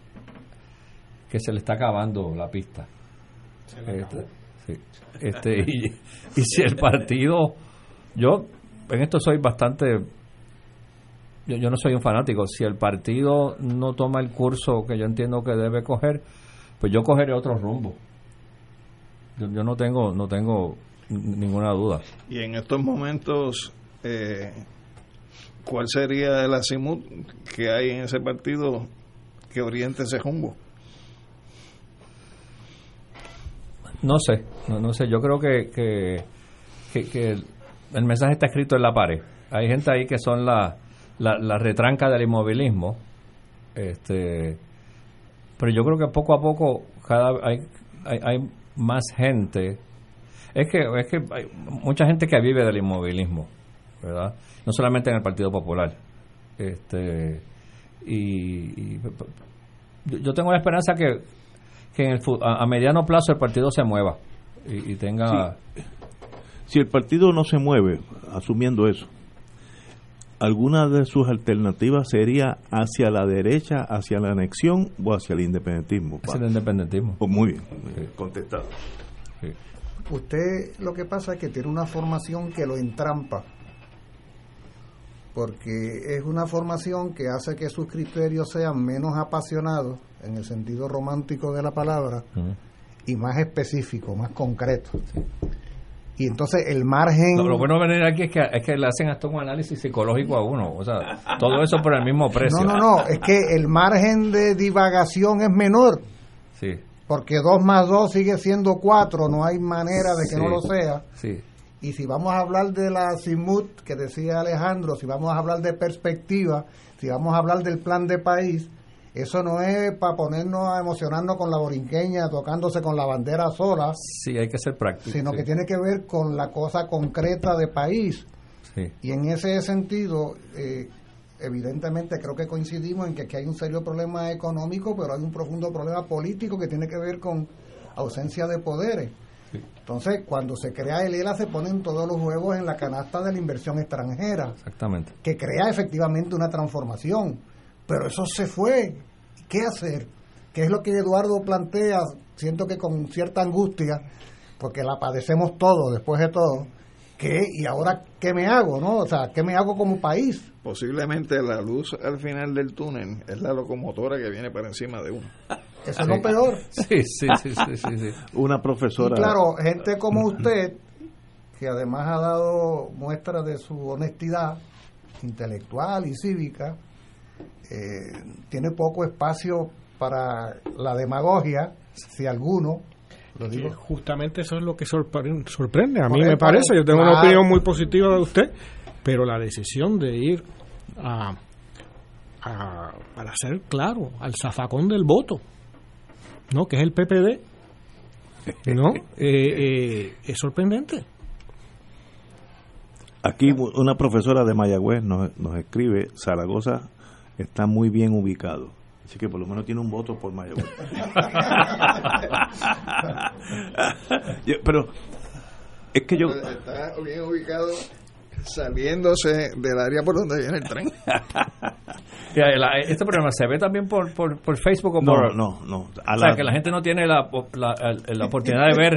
que se le está acabando la pista. Este, este, y, si el partido, yo en esto soy bastante, yo, no soy un fanático, si el partido no toma el curso que yo entiendo que debe coger, pues yo cogeré otro rumbo. Yo, no tengo, no tengo ninguna duda. Y en estos momentos, eh, ¿cuál sería el azimut que hay en ese partido que oriente ese rumbo? No sé, no, sé. Yo creo que, que, el, mensaje está escrito en la pared. Hay gente ahí que son la, la, retranca del inmovilismo. Este, pero yo creo que poco a poco cada hay, hay, más gente. Es que, es que hay mucha gente que vive del inmovilismo, ¿verdad? No solamente en el Partido Popular. Este, y yo tengo la esperanza que que en el, a, mediano plazo el partido se mueva y, tenga... Si el partido no se mueve, asumiendo eso, ¿alguna de sus alternativas sería hacia la derecha, hacia la anexión o hacia el independentismo? Hacia el independentismo. Pues muy bien, contestado. Usted lo que pasa es que tiene una formación que lo entrampa porque es una formación que hace que sus criterios sean menos apasionados en el sentido romántico de la palabra y más específicos, más concretos. y entonces el margen... Lo, lo bueno de venir aquí es que, es que le hacen hasta un análisis psicológico a uno, o sea, todo eso por el mismo precio. No, no, no, es que el margen de divagación es menor. Sí. Porque 2 más 2 sigue siendo 4, no hay manera de que Sí. no lo sea. Sí. Y si vamos a hablar de la CIMUT, que decía Alejandro, si vamos a hablar de perspectiva, si vamos a hablar del plan de país, eso no es para ponernos a emocionarnos con la borinqueña, tocándose con la bandera sola, Sí, hay que ser práctico. sino sí. que tiene que ver con la cosa concreta de país. Sí. Y en ese sentido, eh, evidentemente creo que coincidimos en que aquí hay un serio problema económico, pero hay un profundo problema político que tiene que ver con ausencia de poderes. Entonces, cuando se crea el ELA, se ponen todos los huevos en la canasta de la inversión extranjera, Exactamente. que crea efectivamente una transformación. Pero eso se fue. ¿Qué hacer? ¿Qué es lo que Eduardo plantea? Siento que con cierta angustia, porque la padecemos todos después de todo. ¿Qué? ¿Y ahora qué me hago? ¿no? O sea, ¿qué me hago como país? Posiblemente la luz al final del túnel es la locomotora que viene para encima de uno. Eso es lo peor. Sí, sí, sí, sí, sí, sí. Una Y profesora. claro, gente como usted, que además ha dado muestra de su honestidad intelectual y cívica, eh, tiene poco espacio para la demagogia, si alguno, lo digo. Que justamente eso es lo que sorpre- sorprende. A mí me parece, yo tengo una opinión muy positiva de usted, pero la decisión de ir a, a- para ser claro, al zafacón del voto, ¿no? Que es el PPD, ¿no? Eh, eh, es sorprendente. Aquí una profesora de Mayagüez nos, nos escribe, Zaragoza está muy bien ubicado. Así que por lo menos tiene un voto por Mayagüez. Yo- Pero es que yo... Está bien ubicado saliéndose del área por donde viene el tren. Este programa se ve también por, por, por Facebook o No, por... no, no. A o sea, la- que la gente no tiene la, la, la oportunidad de ver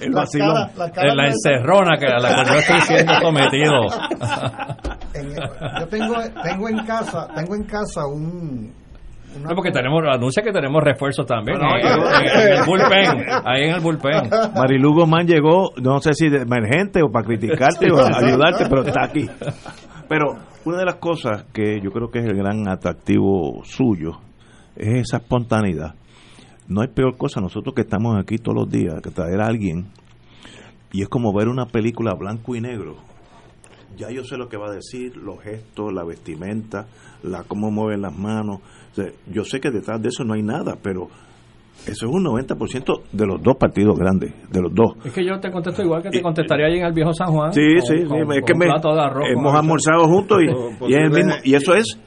el vacilón. La cara- la encerrona que, a la cual yo estoy siendo sometido. En- yo tengo, tengo en casa, tengo en casa un, No, porque tenemos, anuncia que tenemos refuerzos también. No, no, en, yo- en- en el bullpen, ahí en el bullpen. Marilu Guzmán llegó, no sé si de emergente o para criticarte o ayudarte, pero está aquí. Pero una de las cosas que yo creo que es el gran atractivo suyo es esa espontaneidad. No hay peor cosa nosotros que estamos aquí todos los días que traer a alguien y es como ver una película blanco y negro. Ya yo sé lo que va a decir, los gestos, la vestimenta, la cómo mueven las manos. O sea, yo sé que detrás de eso no hay nada, pero eso es un 90% de los dos partidos grandes, de los dos. Es que yo te contesto igual que te contestaría ahí en el viejo San Juan. Sí, con- sí, sí, con- es que me- arroz hemos almorzado juntos y, O y es el posible- mismo y eso es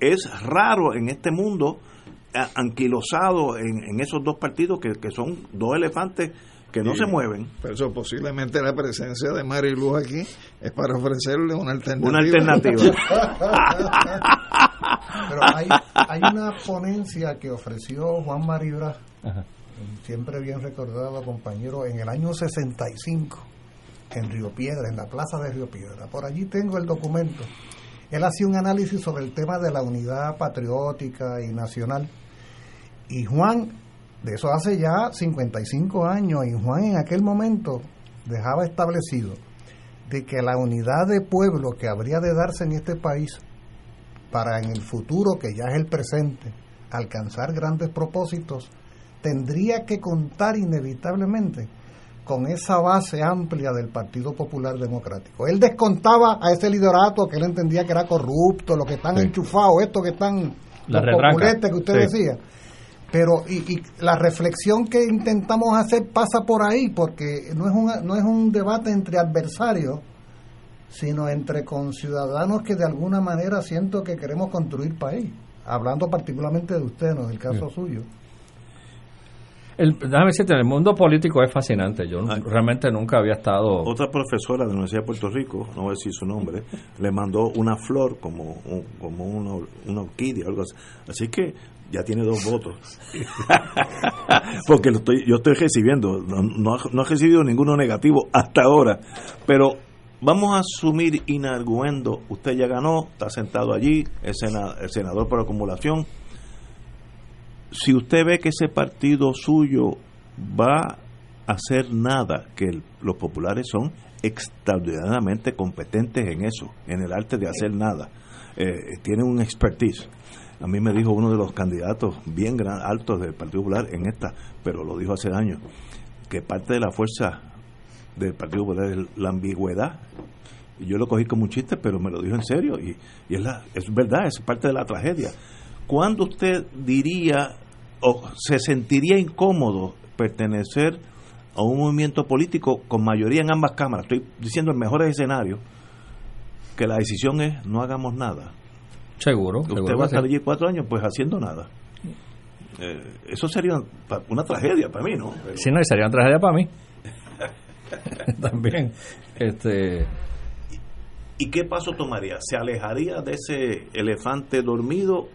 es raro en este mundo anquilosado en, en esos dos partidos que, que son dos elefantes que no se mueven. Por eso posiblemente la presencia de Marilu aquí es para ofrecerle una alternativa. Una alternativa. Pero hay, hay una ponencia que ofreció Juan Maribra, siempre bien recordado compañero, en el año 65, en Río Piedra, en la plaza de Río Piedra. Por allí tengo el documento. Él hacía un análisis sobre el tema de la unidad patriótica y nacional. Y Juan, de eso hace ya 55 años, y Juan en aquel momento dejaba establecido de que la unidad de pueblo que habría de darse en este país para en el futuro, que ya es el presente, alcanzar grandes propósitos, tendría que contar inevitablemente con esa base amplia del Partido Popular Democrático. Él descontaba a ese liderato que él entendía que era corrupto, los que están Sí. enchufados, estos que están, La los retranca. populetes que usted Sí. decía. Pero y, y la reflexión que intentamos hacer pasa por ahí, porque no es, un, no es un debate entre adversarios, sino entre conciudadanos que de alguna manera siento que queremos construir país. Hablando particularmente de usted, no del caso suyo. El, déjame decirte, el mundo político es fascinante. Yo realmente nunca había estado. Otra profesora de la Universidad de Puerto Rico, no voy a decir su nombre, le mandó una flor como, un- como una, una orquídea, algo así. Así que ya tiene dos votos. Porque yo estoy recibiendo, no, no, no ha recibido ninguno negativo hasta ahora. Pero vamos a asumir inarguendo, usted ya ganó, está sentado allí, es el senador por acumulación. Si usted ve que ese partido suyo va hacer nada, que los populares son extraordinariamente competentes en eso, en el arte de hacer nada. Eh, tienen un expertise. A mí me dijo uno de los candidatos bien gran, altos del Partido Popular en esta, pero lo dijo hace años, que parte de la fuerza del Partido Popular es la ambigüedad. Y yo lo cogí como un chiste, pero me lo dijo en serio. Y, es, la, es verdad, es parte de la tragedia. ¿Cuándo usted diría o se sentiría incómodo pertenecer a un movimiento político con mayoría en ambas cámaras? Estoy diciendo el mejor escenario, que la decisión es no hagamos nada. Seguro. Usted seguro va a estar allí cuatro años pues haciendo nada. Eh, eso sería una, tragedia para mí, ¿no? Sí, no, sería una tragedia para mí. También. Este, ¿Y qué paso tomaría? ¿Se alejaría de ese elefante dormido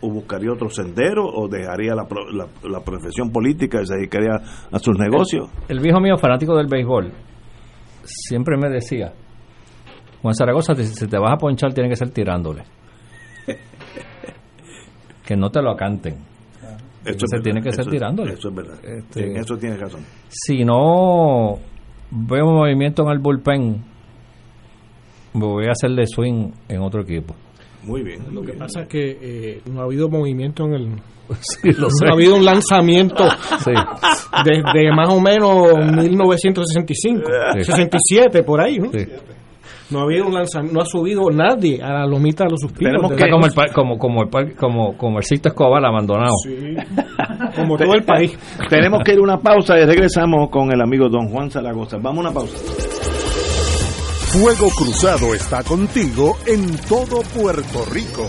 o buscaría otro sendero o dejaría la, pro- la, la profesión política y se dedicaría a sus negocios? el viejo mío, fanático del béisbol, siempre me decía: Juan Zaragoza, si si te vas a ponchar, tiene que ser tirándole. Que no te lo canten. Eso se es tiene que ser tirándole. Eso es verdad. Este- en eso tiene razón. Si no veo movimiento en el bullpen, voy a hacerle swing en otro equipo. Muy bien. Lo que pasa es que eh, no ha habido movimiento en el. Sí, lo sé. no ha habido un lanzamiento Sí. desde más o menos 1965, Sí. 67 por ahí. ¿no? No ha habido un lanzamiento, no ha subido nadie a la lomita de los suspiros. Tenemos que como el como como el como como el Sisto Escobar abandonado. Sí, como todo el país. Tenemos que ir a una pausa y regresamos con el amigo don Juan Zaragoza. Vamos a una pausa. Fuego Cruzado está contigo en todo Puerto Rico.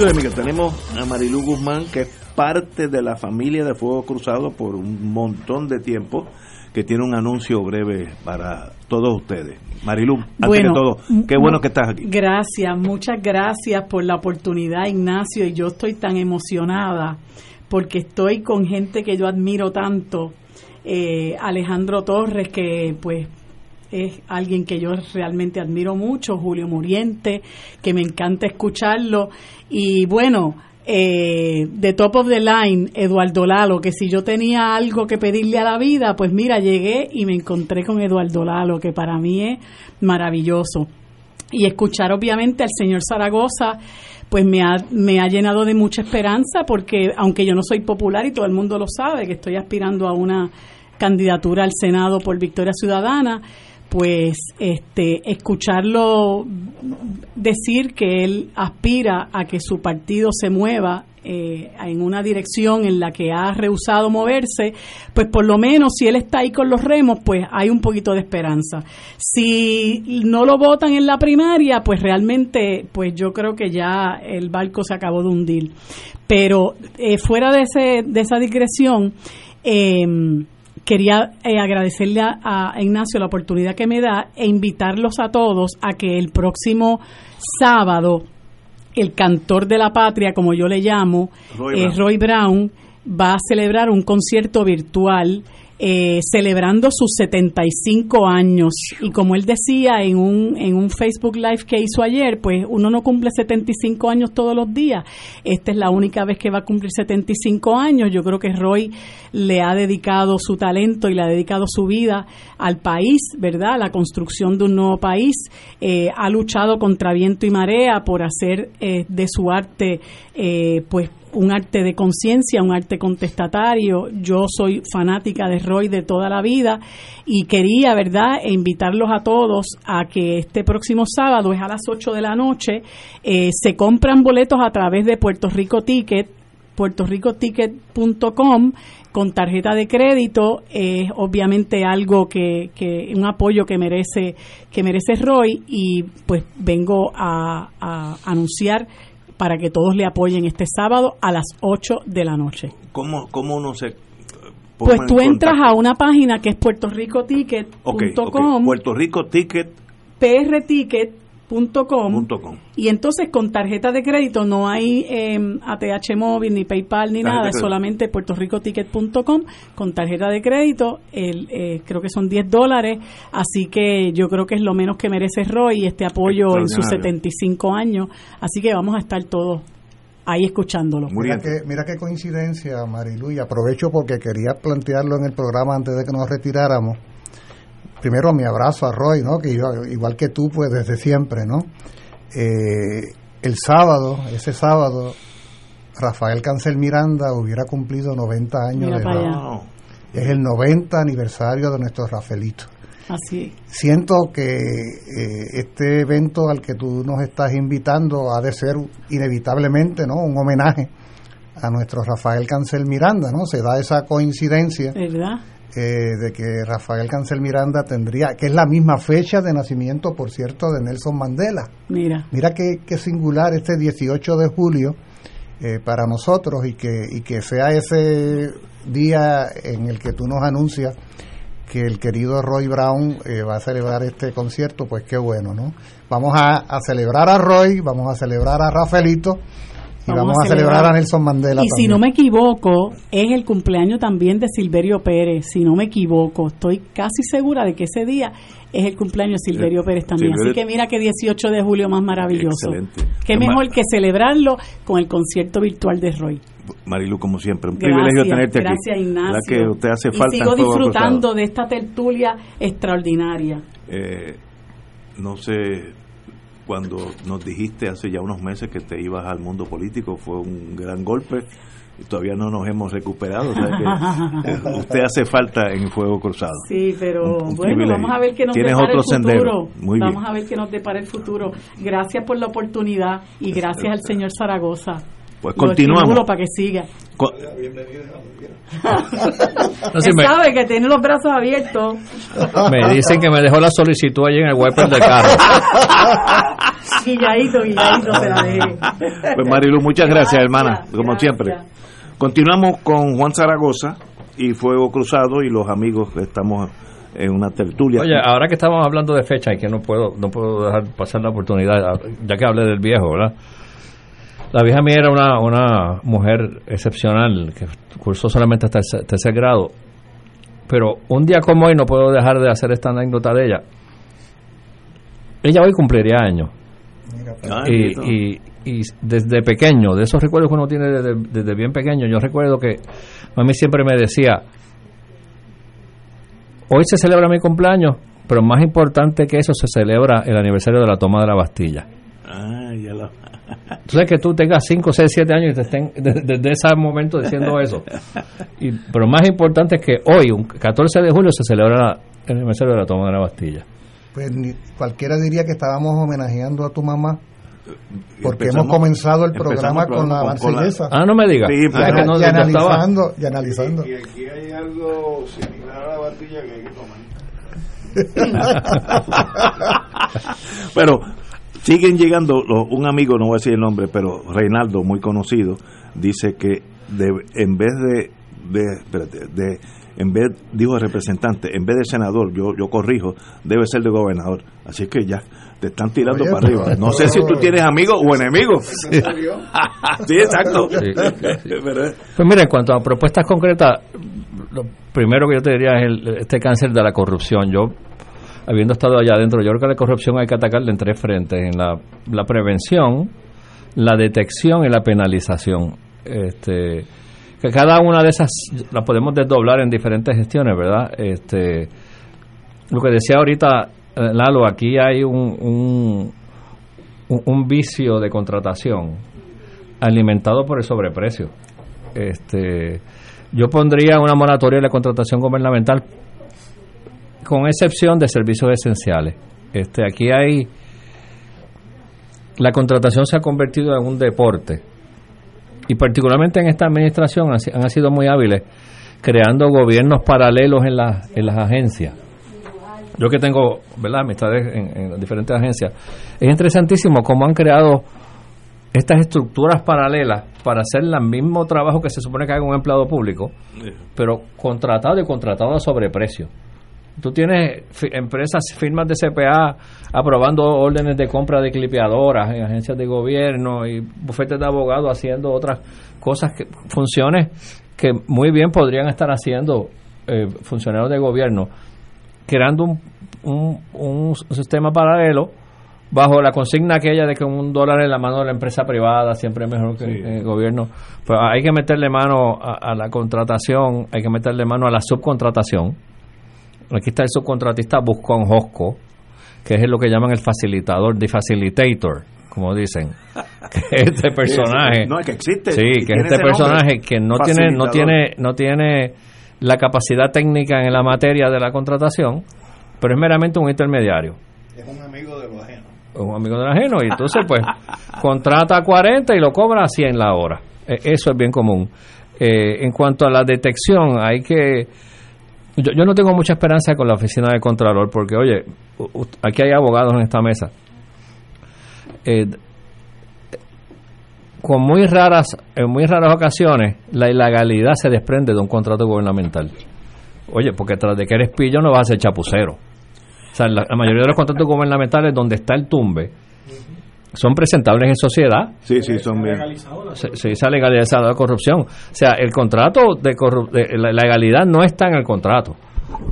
Tenemos a Marilu Guzmán, que es parte de la familia de Fuego Cruzado por un montón de tiempo, que tiene un anuncio breve para todos ustedes. Marilu, antes Bueno, que todo, qué bueno que estás aquí. Gracias, muchas gracias por la oportunidad, Ignacio. Y yo estoy tan emocionada porque estoy con gente que yo admiro tanto. Eh, Alejandro Torres, que pues es alguien que yo realmente admiro mucho, Julio Muriente, que me encanta escucharlo. Y bueno, eh, de top of the line, Eduardo Lalo, que si yo tenía algo que pedirle a la vida, pues mira, llegué y me encontré con Eduardo Lalo, que para mí es maravilloso. Y escuchar obviamente al señor Zaragoza, pues me ha, me ha llenado de mucha esperanza, porque aunque yo no soy popular y todo el mundo lo sabe, que estoy aspirando a una candidatura al Senado por Victoria Ciudadana, pues este escucharlo decir que él aspira a que su partido se mueva eh, en una dirección en la que ha rehusado moverse, pues por lo menos si él está ahí con los remos, pues hay un poquito de esperanza. Si no lo votan en la primaria, pues realmente, pues yo creo que ya el barco se acabó de hundir. Pero eh, fuera de, ese, de esa digresión, eh, quería eh, agradecerle a, a, Ignacio la oportunidad que me da e invitarlos a todos a que el próximo sábado el cantor de la patria, como yo le llamo, Roy eh. Roy Brown, va a celebrar un concierto virtual eh, celebrando sus 75 años. Y como él decía en un, en un Facebook Live que hizo ayer, pues uno no cumple 75 años todos los días. Esta es la única vez que va a cumplir 75 años. Yo creo que Roy le ha dedicado su talento y le ha dedicado su vida al país, ¿verdad? A la construcción de un nuevo país. Eh, ha luchado contra viento y marea por hacer eh, de su arte, eh, pues, un arte de conciencia, un arte contestatario. Yo soy fanática de Roy de toda la vida y quería, ¿verdad?, e invitarlos a todos a que este próximo sábado, es a las 8 de la noche, eh, se compran boletos a través de Puerto Rico Ticket, puertoricoticket.com con tarjeta de crédito es obviamente algo que, que un apoyo que merece que merece Roy y pues vengo a anunciar para que todos le apoyen este sábado a las 8 de la noche. ¿Cómo, cómo uno se.? Pues pone tú en entras a una página que es puertoricoticket.com, Ok, ok. Puerto Rico Ticket. prticket.com y entonces con tarjeta de crédito no hay eh, ATH móvil ni PayPal ni Tarjeta nada, solamente puertoricoticket.com con tarjeta de crédito, el, eh, creo que son 10 dólares, así que yo creo que es lo menos que merece Roy este apoyo en sus Extraordinario. 75 años, así que vamos a estar todos ahí escuchándolo. Mira que, mira qué coincidencia, Marilu, y aprovecho porque quería plantearlo en el programa antes de que nos retiráramos. Primero mi abrazo a Roy, ¿no? Que yo, igual que tú, pues desde siempre, ¿no? Eh, el sábado, ese sábado, Rafael Cancel Miranda hubiera cumplido 90 años Mira de edad. Es el 90 aniversario de nuestro Rafaelito. Así. Siento que eh, este evento al que tú nos estás invitando ha de ser inevitablemente no un homenaje a nuestro Rafael Cancel Miranda, ¿no? Se da esa coincidencia ¿Verdad? Eh, de que Rafael Cancel Miranda tendría, que es la misma fecha de nacimiento, por cierto, de Nelson Mandela. Mira. Mira qué, qué singular este 18 de julio eh, para nosotros y que, y que sea ese día en el que tú nos anuncias que el querido Roy Brown eh, va a celebrar este concierto, pues qué bueno, ¿no? Vamos a, a celebrar a Roy, vamos a celebrar a Rafaelito y vamos, a, celebrar, a Nelson Mandela. Y si no me equivoco, es el cumpleaños también de Silverio Pérez, si no me equivoco. Estoy casi segura de que ese día es el cumpleaños de Silverio Pérez también. Silverio- Así que mira que 18 de julio más maravilloso. Excelente. Qué mejor que celebrarlo con el concierto virtual de Roy. Marilu, como siempre, un Gracias, privilegio tenerte aquí. gracias Ignacio. ¿Verdad que usted hace y falta sigo en Fuego disfrutando de esta tertulia extraordinaria. Eh, no sé, cuando nos dijiste hace ya unos meses que te ibas al mundo político, fue un gran golpe. Y todavía no nos hemos recuperado. o sea que, eh, usted hace falta en Fuego Cruzado. Sí, pero Un- un bueno, privilegio. vamos a ver qué nos depara otro el futuro. Muy bien. vamos a ver qué nos depara el futuro. Gracias por la oportunidad y gracias al señor Zaragoza. Pues Lo continuamos. estimulo para que siga. Co- No, me- sabe que tiene los brazos abiertos. Me dicen que me dejó la solicitud allí en el wiper del carro. Guilladito, guilladito se la dejé. Pues Marilu, muchas gracias, Gracias, hermana, como gracias. siempre. Continuamos con Juan Zaragoza y Fuego Cruzado y los amigos que estamos en una tertulia. Oye, ahora que estamos hablando de fecha y que no puedo no puedo dejar pasar la oportunidad, ya que hablé del viejo, ¿verdad? La vieja mía era una, una mujer excepcional que cursó solamente hasta el tercer grado. Pero un día como hoy no puedo dejar de hacer esta anécdota de ella. Ella hoy cumpliría años. Ah, y, y, y desde pequeño, de esos recuerdos que uno tiene desde, desde bien pequeño, yo recuerdo que a mí siempre me decía, hoy se celebra mi cumpleaños, pero más importante que eso se celebra el aniversario de la toma de la Bastilla. Ah, ya lo... Tú sabes que tú tengas 5, 6, 7 años y te estén desde, desde ese momento diciendo eso. Y, pero más importante es que hoy, un 14 de julio, se celebra el aniversario de la toma de la Bastilla. Pues ni- cualquiera diría que estábamos homenajeando a tu mamá porque hemos comenzado el programa el con la programa con- con la- marsellesa. Ah, no me digas. Sí, Ah, es que no- y analizando, y analizando. Y aquí hay algo similar a la batilla que hay que tomar. pero siguen llegando los- un amigo no voy a decir el nombre pero Reinaldo muy conocido dice que de- en vez de de, espérate, de en vez dijo el representante en vez de senador yo yo corrijo debe ser de gobernador. Así que ya te están tirando Oye, para arriba. No sé si tú tienes amigos o enemigos sí, exacto. Sí, sí. Pues mira, en cuanto a propuestas concretas, lo primero que yo te diría es el- este cáncer de la corrupción. Yo, habiendo estado allá adentro, yo creo que la corrupción hay que atacarla en tres frentes, en la, la prevención, la detección y la penalización. Este, que cada una de esas las podemos desdoblar en diferentes gestiones, ¿verdad? Este, lo que decía ahorita eh, Lalo, aquí hay un, un, un- vicio de contratación alimentado por el sobreprecio. Este, yo pondría una moratoria en la contratación gubernamental con excepción de servicios esenciales. Este, aquí hay la contratación se ha convertido en un deporte y particularmente en esta administración han, han sido muy hábiles creando gobiernos paralelos en las en las agencias. Yo que tengo, ¿verdad?, amistades en, en las diferentes agencias, es interesantísimo cómo han creado estas estructuras paralelas para hacer el mismo trabajo que se supone que haga un empleado público, pero contratado y contratado a sobreprecio. Tú tienes empresas, firmas de CPA aprobando órdenes de compra de clipeadoras en agencias de gobierno y bufetes de abogados haciendo otras cosas, que funciones que muy bien podrían estar haciendo eh, funcionarios de gobierno, creando un, un, un sistema paralelo bajo la consigna aquella de que un dólar en la mano de la empresa privada siempre es mejor que Sí. el gobierno. Pues hay que meterle mano a, a la contratación, hay que meterle mano a la subcontratación. Aquí está el subcontratista Buscón Josco, que es lo que llaman el facilitador, the facilitator, como dicen. Que es este personaje. no es que existe Sí, que es este nombre, personaje que no tiene, no tiene, no tiene la capacidad técnica en la materia de la contratación, pero es meramente un intermediario Es un amigo de los ajenos. un amigo del ajeno y entonces pues contrata a 40 y lo cobra a 100 la hora. E- Eso es bien común. Eh, en cuanto a la detección, hay que... Yo, yo no tengo mucha esperanza con la oficina de Contralor porque, oye, aquí hay abogados en esta mesa. Eh, con muy raras, en muy raras ocasiones, la ilegalidad se desprende de un contrato gubernamental. Oye, porque tras de que eres pillo no vas a ser chapucero. O sea, la, la mayoría de los contratos gubernamentales donde está el tumbe son presentables en sociedad. Sí, sí, son bien. Se, se dice legalizada la corrupción. O sea, el contrato de, corru- de- la legalidad no está en el contrato.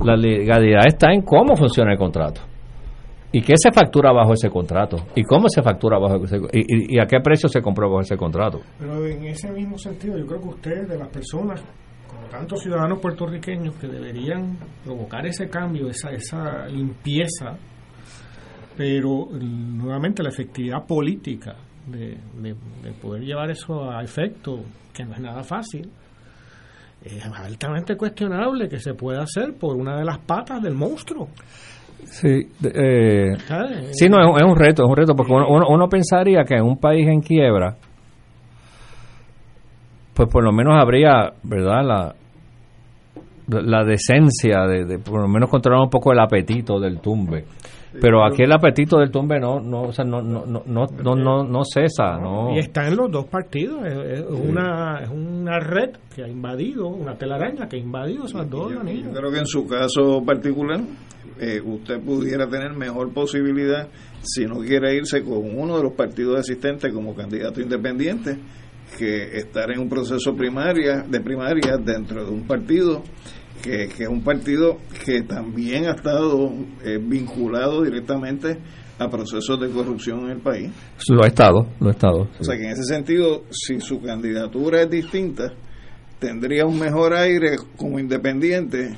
La legalidad está en cómo funciona el contrato. ¿Y qué se factura bajo ese contrato? ¿Y cómo se factura bajo ese y, y- y a qué precio se compró bajo ese contrato? Pero en ese mismo sentido, yo creo que ustedes, de las personas, como tantos ciudadanos puertorriqueños, que deberían provocar ese cambio, esa, esa limpieza, pero mm, nuevamente la efectividad política de, de- de poder llevar eso a efecto, que no es nada fácil, es altamente cuestionable que se pueda hacer por una de las patas del monstruo. Sí, eh, sí no, es un, es un reto, es un reto, porque uno, uno, uno pensaría que en un país en quiebra, pues por lo menos habría, ¿verdad?, la, la decencia de, de por lo menos controlar un poco el apetito del tumbe. Pero aquí el apetito del tumbe no no o sea, no, no, no, no, no, no, no cesa, no. Y está en los dos partidos, es, es una, es una red que ha invadido, una telaraña que ha invadido esos dos Yo anillos. creo que en su caso particular, eh, usted pudiera tener mejor posibilidad si no quiere irse con uno de los partidos existentes como candidato independiente que estar en un proceso primaria de primaria dentro de un partido que, que es un partido que también ha estado eh, vinculado directamente a procesos de corrupción en el país. Lo ha estado, lo ha estado. O sea que en ese sentido, si su candidatura es distinta, tendría un mejor aire como independiente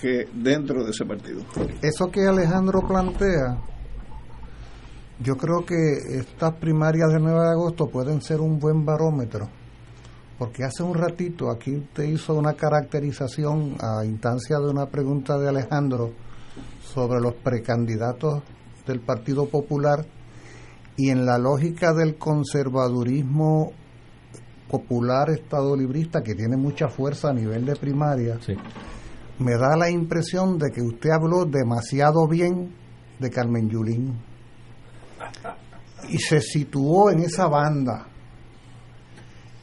que dentro de ese partido. Eso que Alejandro plantea, yo creo que estas primarias del 9 de agosto pueden ser un buen barómetro, porque hace un ratito aquí usted hizo una caracterización a instancia de una pregunta de Alejandro sobre los precandidatos del Partido Popular y en la lógica del conservadurismo popular estadolibrista que tiene mucha fuerza a nivel de primaria, me da la impresión de que usted habló demasiado bien de Carmen Yulín y se situó en esa banda.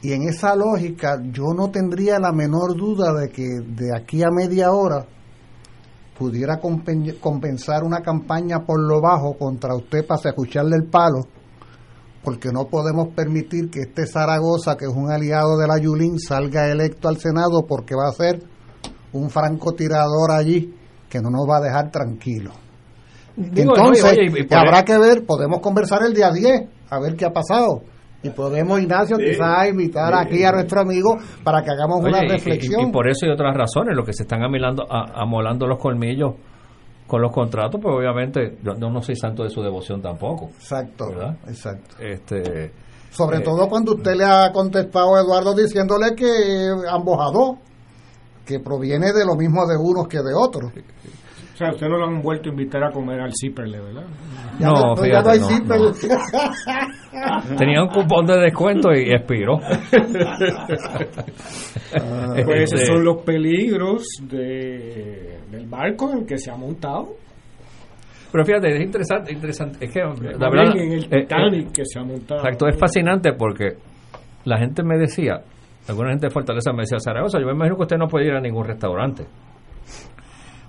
Y en esa lógica yo no tendría la menor duda de que de aquí a media hora pudiera compensar una campaña por lo bajo contra usted para escucharle el palo, porque no podemos permitir que este Zaragoza, que es un aliado de la Yulín, salga electo al Senado porque va a ser un francotirador allí que no nos va a dejar tranquilos. Entonces, habrá que ver, podemos conversar el día 10, a ver qué ha pasado. Y podemos, Ignacio, quizás invitar aquí a nuestro amigo para que hagamos una reflexión. Y, por eso y otras razones, lo que se están amolando, amolando los colmillos con los contratos, pues obviamente yo, no soy santo de su devoción tampoco. Exacto, exacto. Este, Sobre eh, todo cuando usted le ha contestado a Eduardo diciéndole que ambos a dos, que proviene de lo mismo de unos que de otros. O sea, usted no lo han vuelto a invitar a comer al Ciperle, ¿verdad? no, fíjate, no, Tenía un cupón de descuento y expiró. Ah, pues esos son los peligros de, del barco en el que se ha montado. Pero fíjate, es interesante, interesante. Es que, la verdad, en el eh, Titanic que se ha montado. Exacto, es fascinante porque la gente me decía, alguna gente de Fortaleza me decía, Zaragoza, yo me imagino que usted no puede ir a ningún restaurante.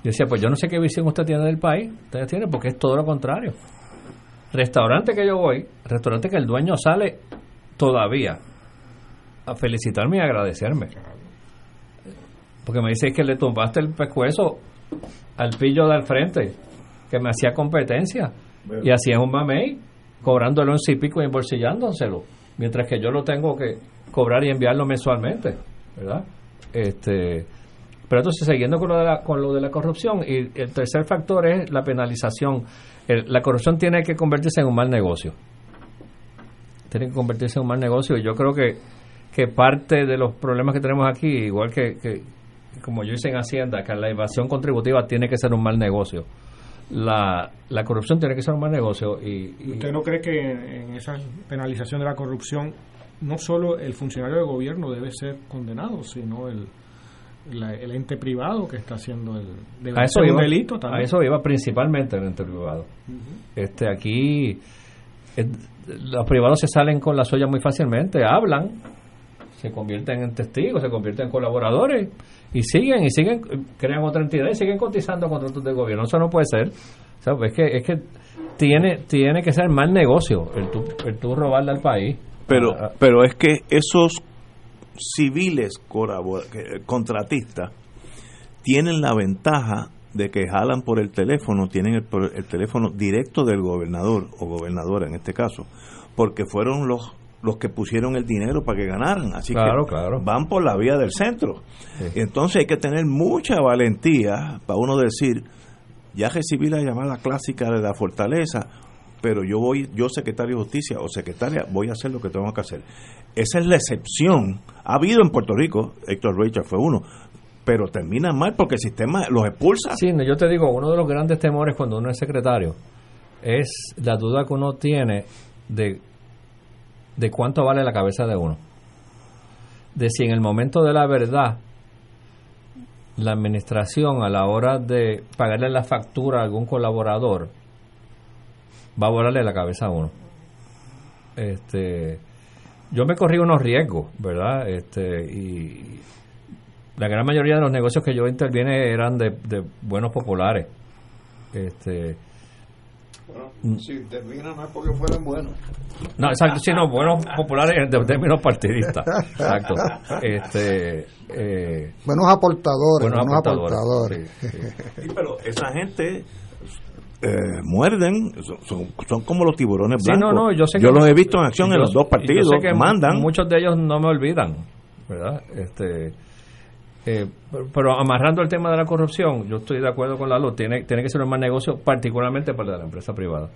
Yo decía, pues yo no sé qué visión usted tiene del país, ustedes tienen, porque es todo lo contrario. Restaurante que yo voy, restaurante que el dueño sale todavía a felicitarme y agradecerme. Porque me dice que le tumbaste el pescuezo al pillo de al frente, que me hacía competencia. Y hacía un mamey, cobrándolo en sí pico y embolsillándoselo. Mientras que yo lo tengo que cobrar y enviarlo mensualmente, ¿verdad? Este, pero entonces, siguiendo con lo, de la, con lo de la corrupción, y el tercer factor es la penalización. la corrupción tiene que convertirse en un mal negocio. Tiene que convertirse en un mal negocio. Y yo creo que, que parte de los problemas que tenemos aquí, igual que, que como yo hice en Hacienda, que la evasión contributiva tiene que ser un mal negocio. La, la corrupción tiene que ser un mal negocio. Y, ¿Usted no cree que en esa penalización de la corrupción no solo el funcionario de gobierno debe ser condenado, sino el, el ente privado que está haciendo el a eso iba, delito también. A eso iba principalmente el ente privado. Este aquí los privados se salen con la soya muy fácilmente, hablan, se convierten en testigos, se convierten en colaboradores y siguen y siguen crean otra entidad y siguen cotizando contratos de gobierno. Eso no puede ser. es que es que tiene tiene que ser mal negocio el tú, el tú robarle al país. Pero ah, ah. pero es que esos civiles contratistas tienen la ventaja de que jalan por el teléfono, tienen el, teléfono directo del gobernador o gobernadora en este caso, porque fueron los los que pusieron el dinero para que ganaran, así que van por la vía del centro. Entonces hay que tener mucha valentía para uno decir, ya recibí la llamada clásica de la fortaleza, pero yo voy, yo secretario de justicia o secretaria, voy a hacer lo que tengo que hacer. Esa es la excepción. Ha habido en Puerto Rico, Héctor Richard fue uno, pero termina mal porque el sistema los expulsa. Sí, yo te digo, uno de los grandes temores cuando uno es secretario es la duda que uno tiene de, de cuánto vale la cabeza de uno. De si en el momento de la verdad la administración a la hora de pagarle la factura a algún colaborador va a volarle la cabeza a uno. Este, yo me corrí unos riesgos, ¿verdad? Este, y la gran mayoría de los negocios que yo interviene eran de, buenos populares. Este, bueno, si intervienen no es porque fueran buenos. No, exacto, sino buenos populares en términos partidistas. Exacto. Este, eh, buenos aportadores. Buenos, aportadores. pero esa gente eh, muerden, son, son, como los tiburones Sí, blancos. no, no, yo sé yo que- los he visto en acción en los dos yo partidos, sé que mandan. Muchos de ellos no me olvidan, ¿verdad? Este, eh, pero- pero amarrando el tema de la corrupción, yo estoy de acuerdo con la luz, tiene, tiene que ser un más negocio, particularmente para la empresa privada.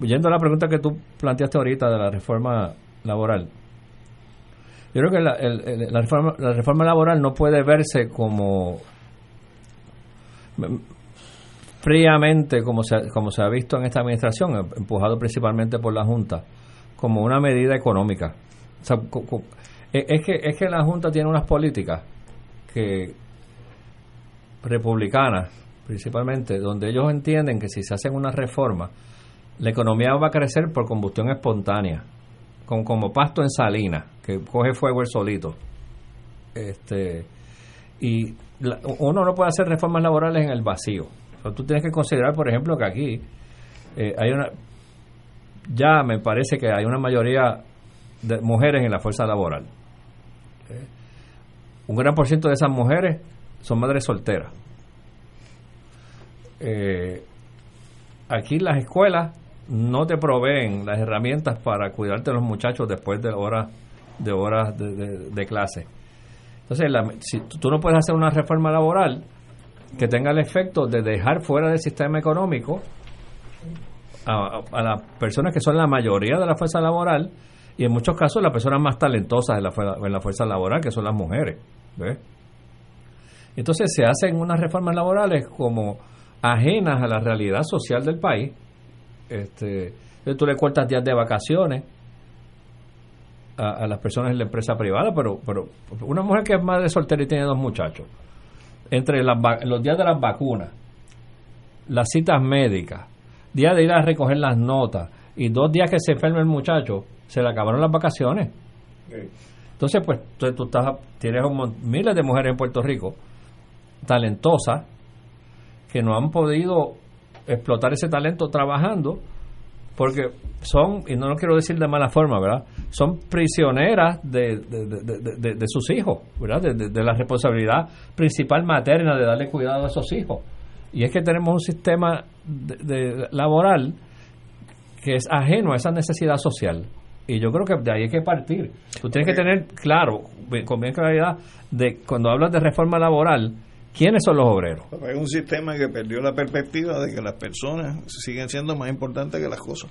Yendo a la pregunta que tú planteaste ahorita de la reforma laboral, yo creo que la, el- el- la reforma, la reforma laboral no puede verse como fríamente como se, como se ha visto en esta administración, em- empujado principalmente por la Junta, como una medida económica. E- es, que, es que la Junta tiene unas políticas que republicanas, principalmente, donde ellos entienden que si se hacen una reforma, la economía va a crecer por combustión espontánea, con, como pasto en salina, que coge fuego el solito. Este, y uno no puede hacer reformas laborales en el vacío. O tú tienes que considerar, por ejemplo, que aquí eh, hay una. Ya me parece que hay una mayoría de mujeres en la fuerza laboral. Eh, un gran por ciento de esas mujeres son madres solteras. Eh, aquí las escuelas no te proveen las herramientas para cuidarte de los muchachos después de horas de horas de, de- clase. Entonces, la- si tú no puedes hacer una reforma laboral que tenga el efecto de dejar fuera del sistema económico a, las personas que son la mayoría de la fuerza laboral y en muchos casos las personas más talentosas en la, fuerza- en la fuerza laboral, que son las mujeres. ¿ves? Entonces se hacen unas reformas laborales como ajenas a la realidad social del país. Este, tú le cortas días de vacaciones a, a las personas en la empresa privada, pero, pero una mujer que es madre soltera y tiene dos muchachos, entre las los días de las vacunas, las citas médicas, días de ir a recoger las notas y dos días que se enferma el muchacho, se le acabaron las vacaciones. Entonces, pues tú, tú estás, tienes un miles de mujeres en Puerto Rico talentosas que no han podido explotar ese talento trabajando porque son, y no lo quiero decir de mala forma, ¿verdad? Son prisioneras de, de, de- de- sus hijos, ¿verdad? De, la responsabilidad principal materna de darle cuidado a esos hijos. Y es que tenemos un sistema de, de- laboral que es ajeno a esa necesidad social. Y yo creo que de ahí hay que partir. Tú tienes que tener claro, con bien claridad, de cuando hablas de reforma laboral, ¿quiénes son los obreros? Es un sistema que perdió la perspectiva de que las personas siguen siendo más importantes que las cosas.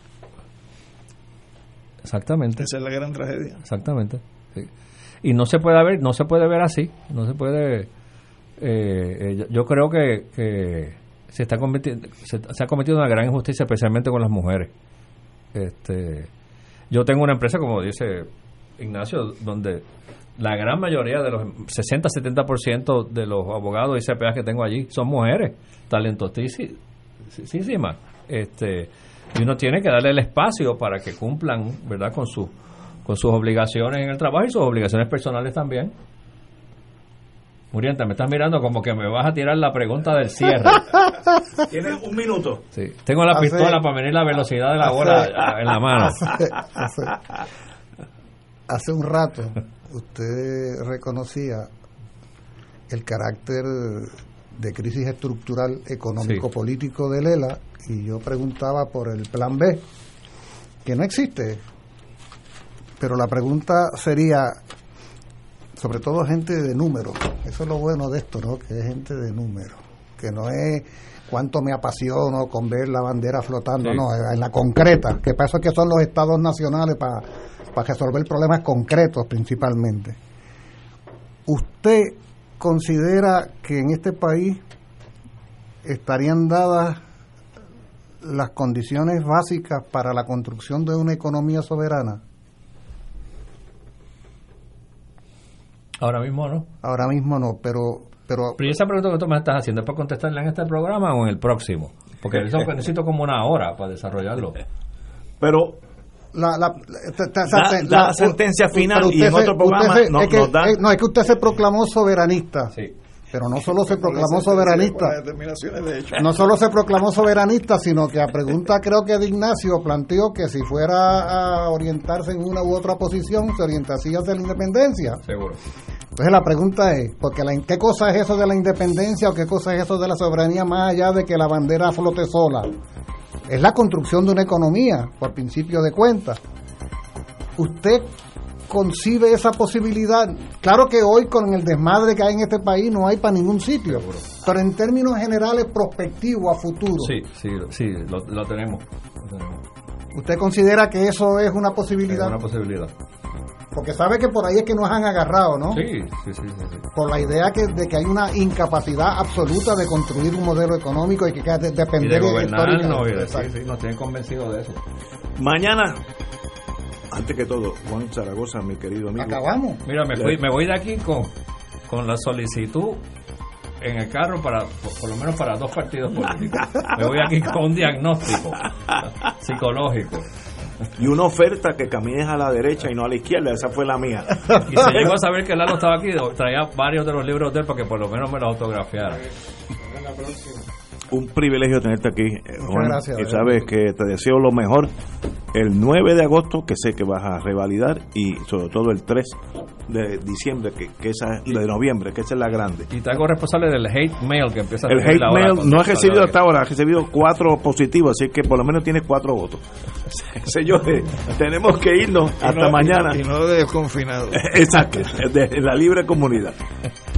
Exactamente. Esa es la gran tragedia. Exactamente. sí. Y no se puede ver, no se puede ver así. No se puede. eh, eh, yo, yo creo que, que se está cometiendo, se, se ha cometido una gran injusticia, especialmente con las mujeres. Este, yo tengo una empresa, como dice Ignacio, donde la gran mayoría de los 60-70% de los abogados y CPA que tengo allí son mujeres, talentosísimas. Este, y uno tiene que darle el espacio para que cumplan, ¿verdad?, con sus con sus obligaciones en el trabajo y sus obligaciones personales también. Murienta, me estás mirando como que me vas a tirar la pregunta del cierre. Tienes un minuto. Sí. Tengo la Hace- pistola para medir la velocidad de la hace- bola en la mano. Hace, hace- hace un rato usted reconocía el carácter de crisis estructural económico-político de Lela y yo preguntaba por el plan B, que no existe. Pero la pregunta sería, sobre todo gente de número, eso es lo bueno de esto, ¿no? Que es gente de número, que no es cuánto me apasiono con ver la bandera flotando, Sí. no, en la concreta, que para eso es que son los estados nacionales, para, para resolver problemas concretos principalmente. ¿Usted considera que en este país estarían dadas las condiciones básicas para la construcción de una economía soberana? Ahora mismo no. Ahora mismo no, pero pero Pero ¿y esa pregunta que tú me estás haciendo es para contestarla en este programa o en el próximo? Porque eso necesito como una hora para desarrollarlo. Pero la, la, sentencia final y en usted otro programa usted se- no- es que- nos da- eh, no es que usted se proclamó soberanista pero no solo se proclamó soberanista, no solo se proclamó soberanista, sino que a pregunta creo que de Ignacio planteó que si fuera a orientarse en una u otra posición, se orientaría hacia la independencia. Seguro. Entonces la pregunta es, porque la, ¿qué cosa es eso de la independencia o qué cosa es eso de la soberanía más allá de que la bandera flote sola? Es la construcción de una economía, por principio de cuentas. ¿Usted concibe esa posibilidad? Claro que hoy con el desmadre que hay en este país no hay para ningún sitio, pero en términos generales prospectivo a futuro. Sí, sí, sí, lo, lo tenemos. lo tenemos. ¿Usted considera que eso es una posibilidad? Es una posibilidad. Porque sabe que por ahí es que nos han agarrado, ¿no? Sí, sí, sí, sí, sí. Por la idea que, de que hay una incapacidad absoluta de construir un modelo económico y que hay que Y de depender gobernarnos, y de- sí, sí, nos tienen convencidos de eso. Mañana, antes que todo, Juan Zaragoza, mi querido amigo. Acabamos. Mira, me, fui- me voy de aquí con, con la solicitud en el carro para, por, por lo menos para dos partidos políticos. Me voy aquí con un diagnóstico psicológico. Y una oferta que camines a la derecha y no a la izquierda, esa fue la mía. Y si llego a saber que Lalo estaba aquí, traía varios de los libros de él para que por lo menos me los autografiara. Un privilegio tenerte aquí, eh, Juan. gracias, y sabes que te deseo lo mejor el 9 de agosto, que sé que vas a revalidar, y sobre todo el 3 de diciembre, que, que esa de noviembre, que esa es la grande. Y te hago responsable del hate mail que empieza a El hate mail no he recibido hasta ahora, he recibido cuatro positivos, así que por lo menos tienes cuatro votos. Señores, tenemos que irnos Y hasta no- mañana. Y no de desconfinado. Exacto, de la libre comunidad.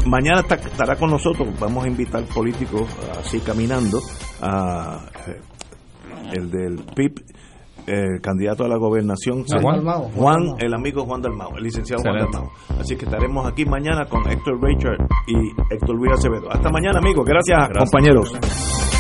Mañana está- estará con nosotros, vamos a invitar políticos así caminando, a eh, el del PIB, el candidato a la gobernación, ¿A Juan? El amigo Juan Dalmau, el licenciado Excelente. Juan Dalmau. Así que estaremos aquí mañana con Héctor Richard y Héctor Luis Acevedo. Hasta mañana, amigos. Gracias. Gracias. compañeros.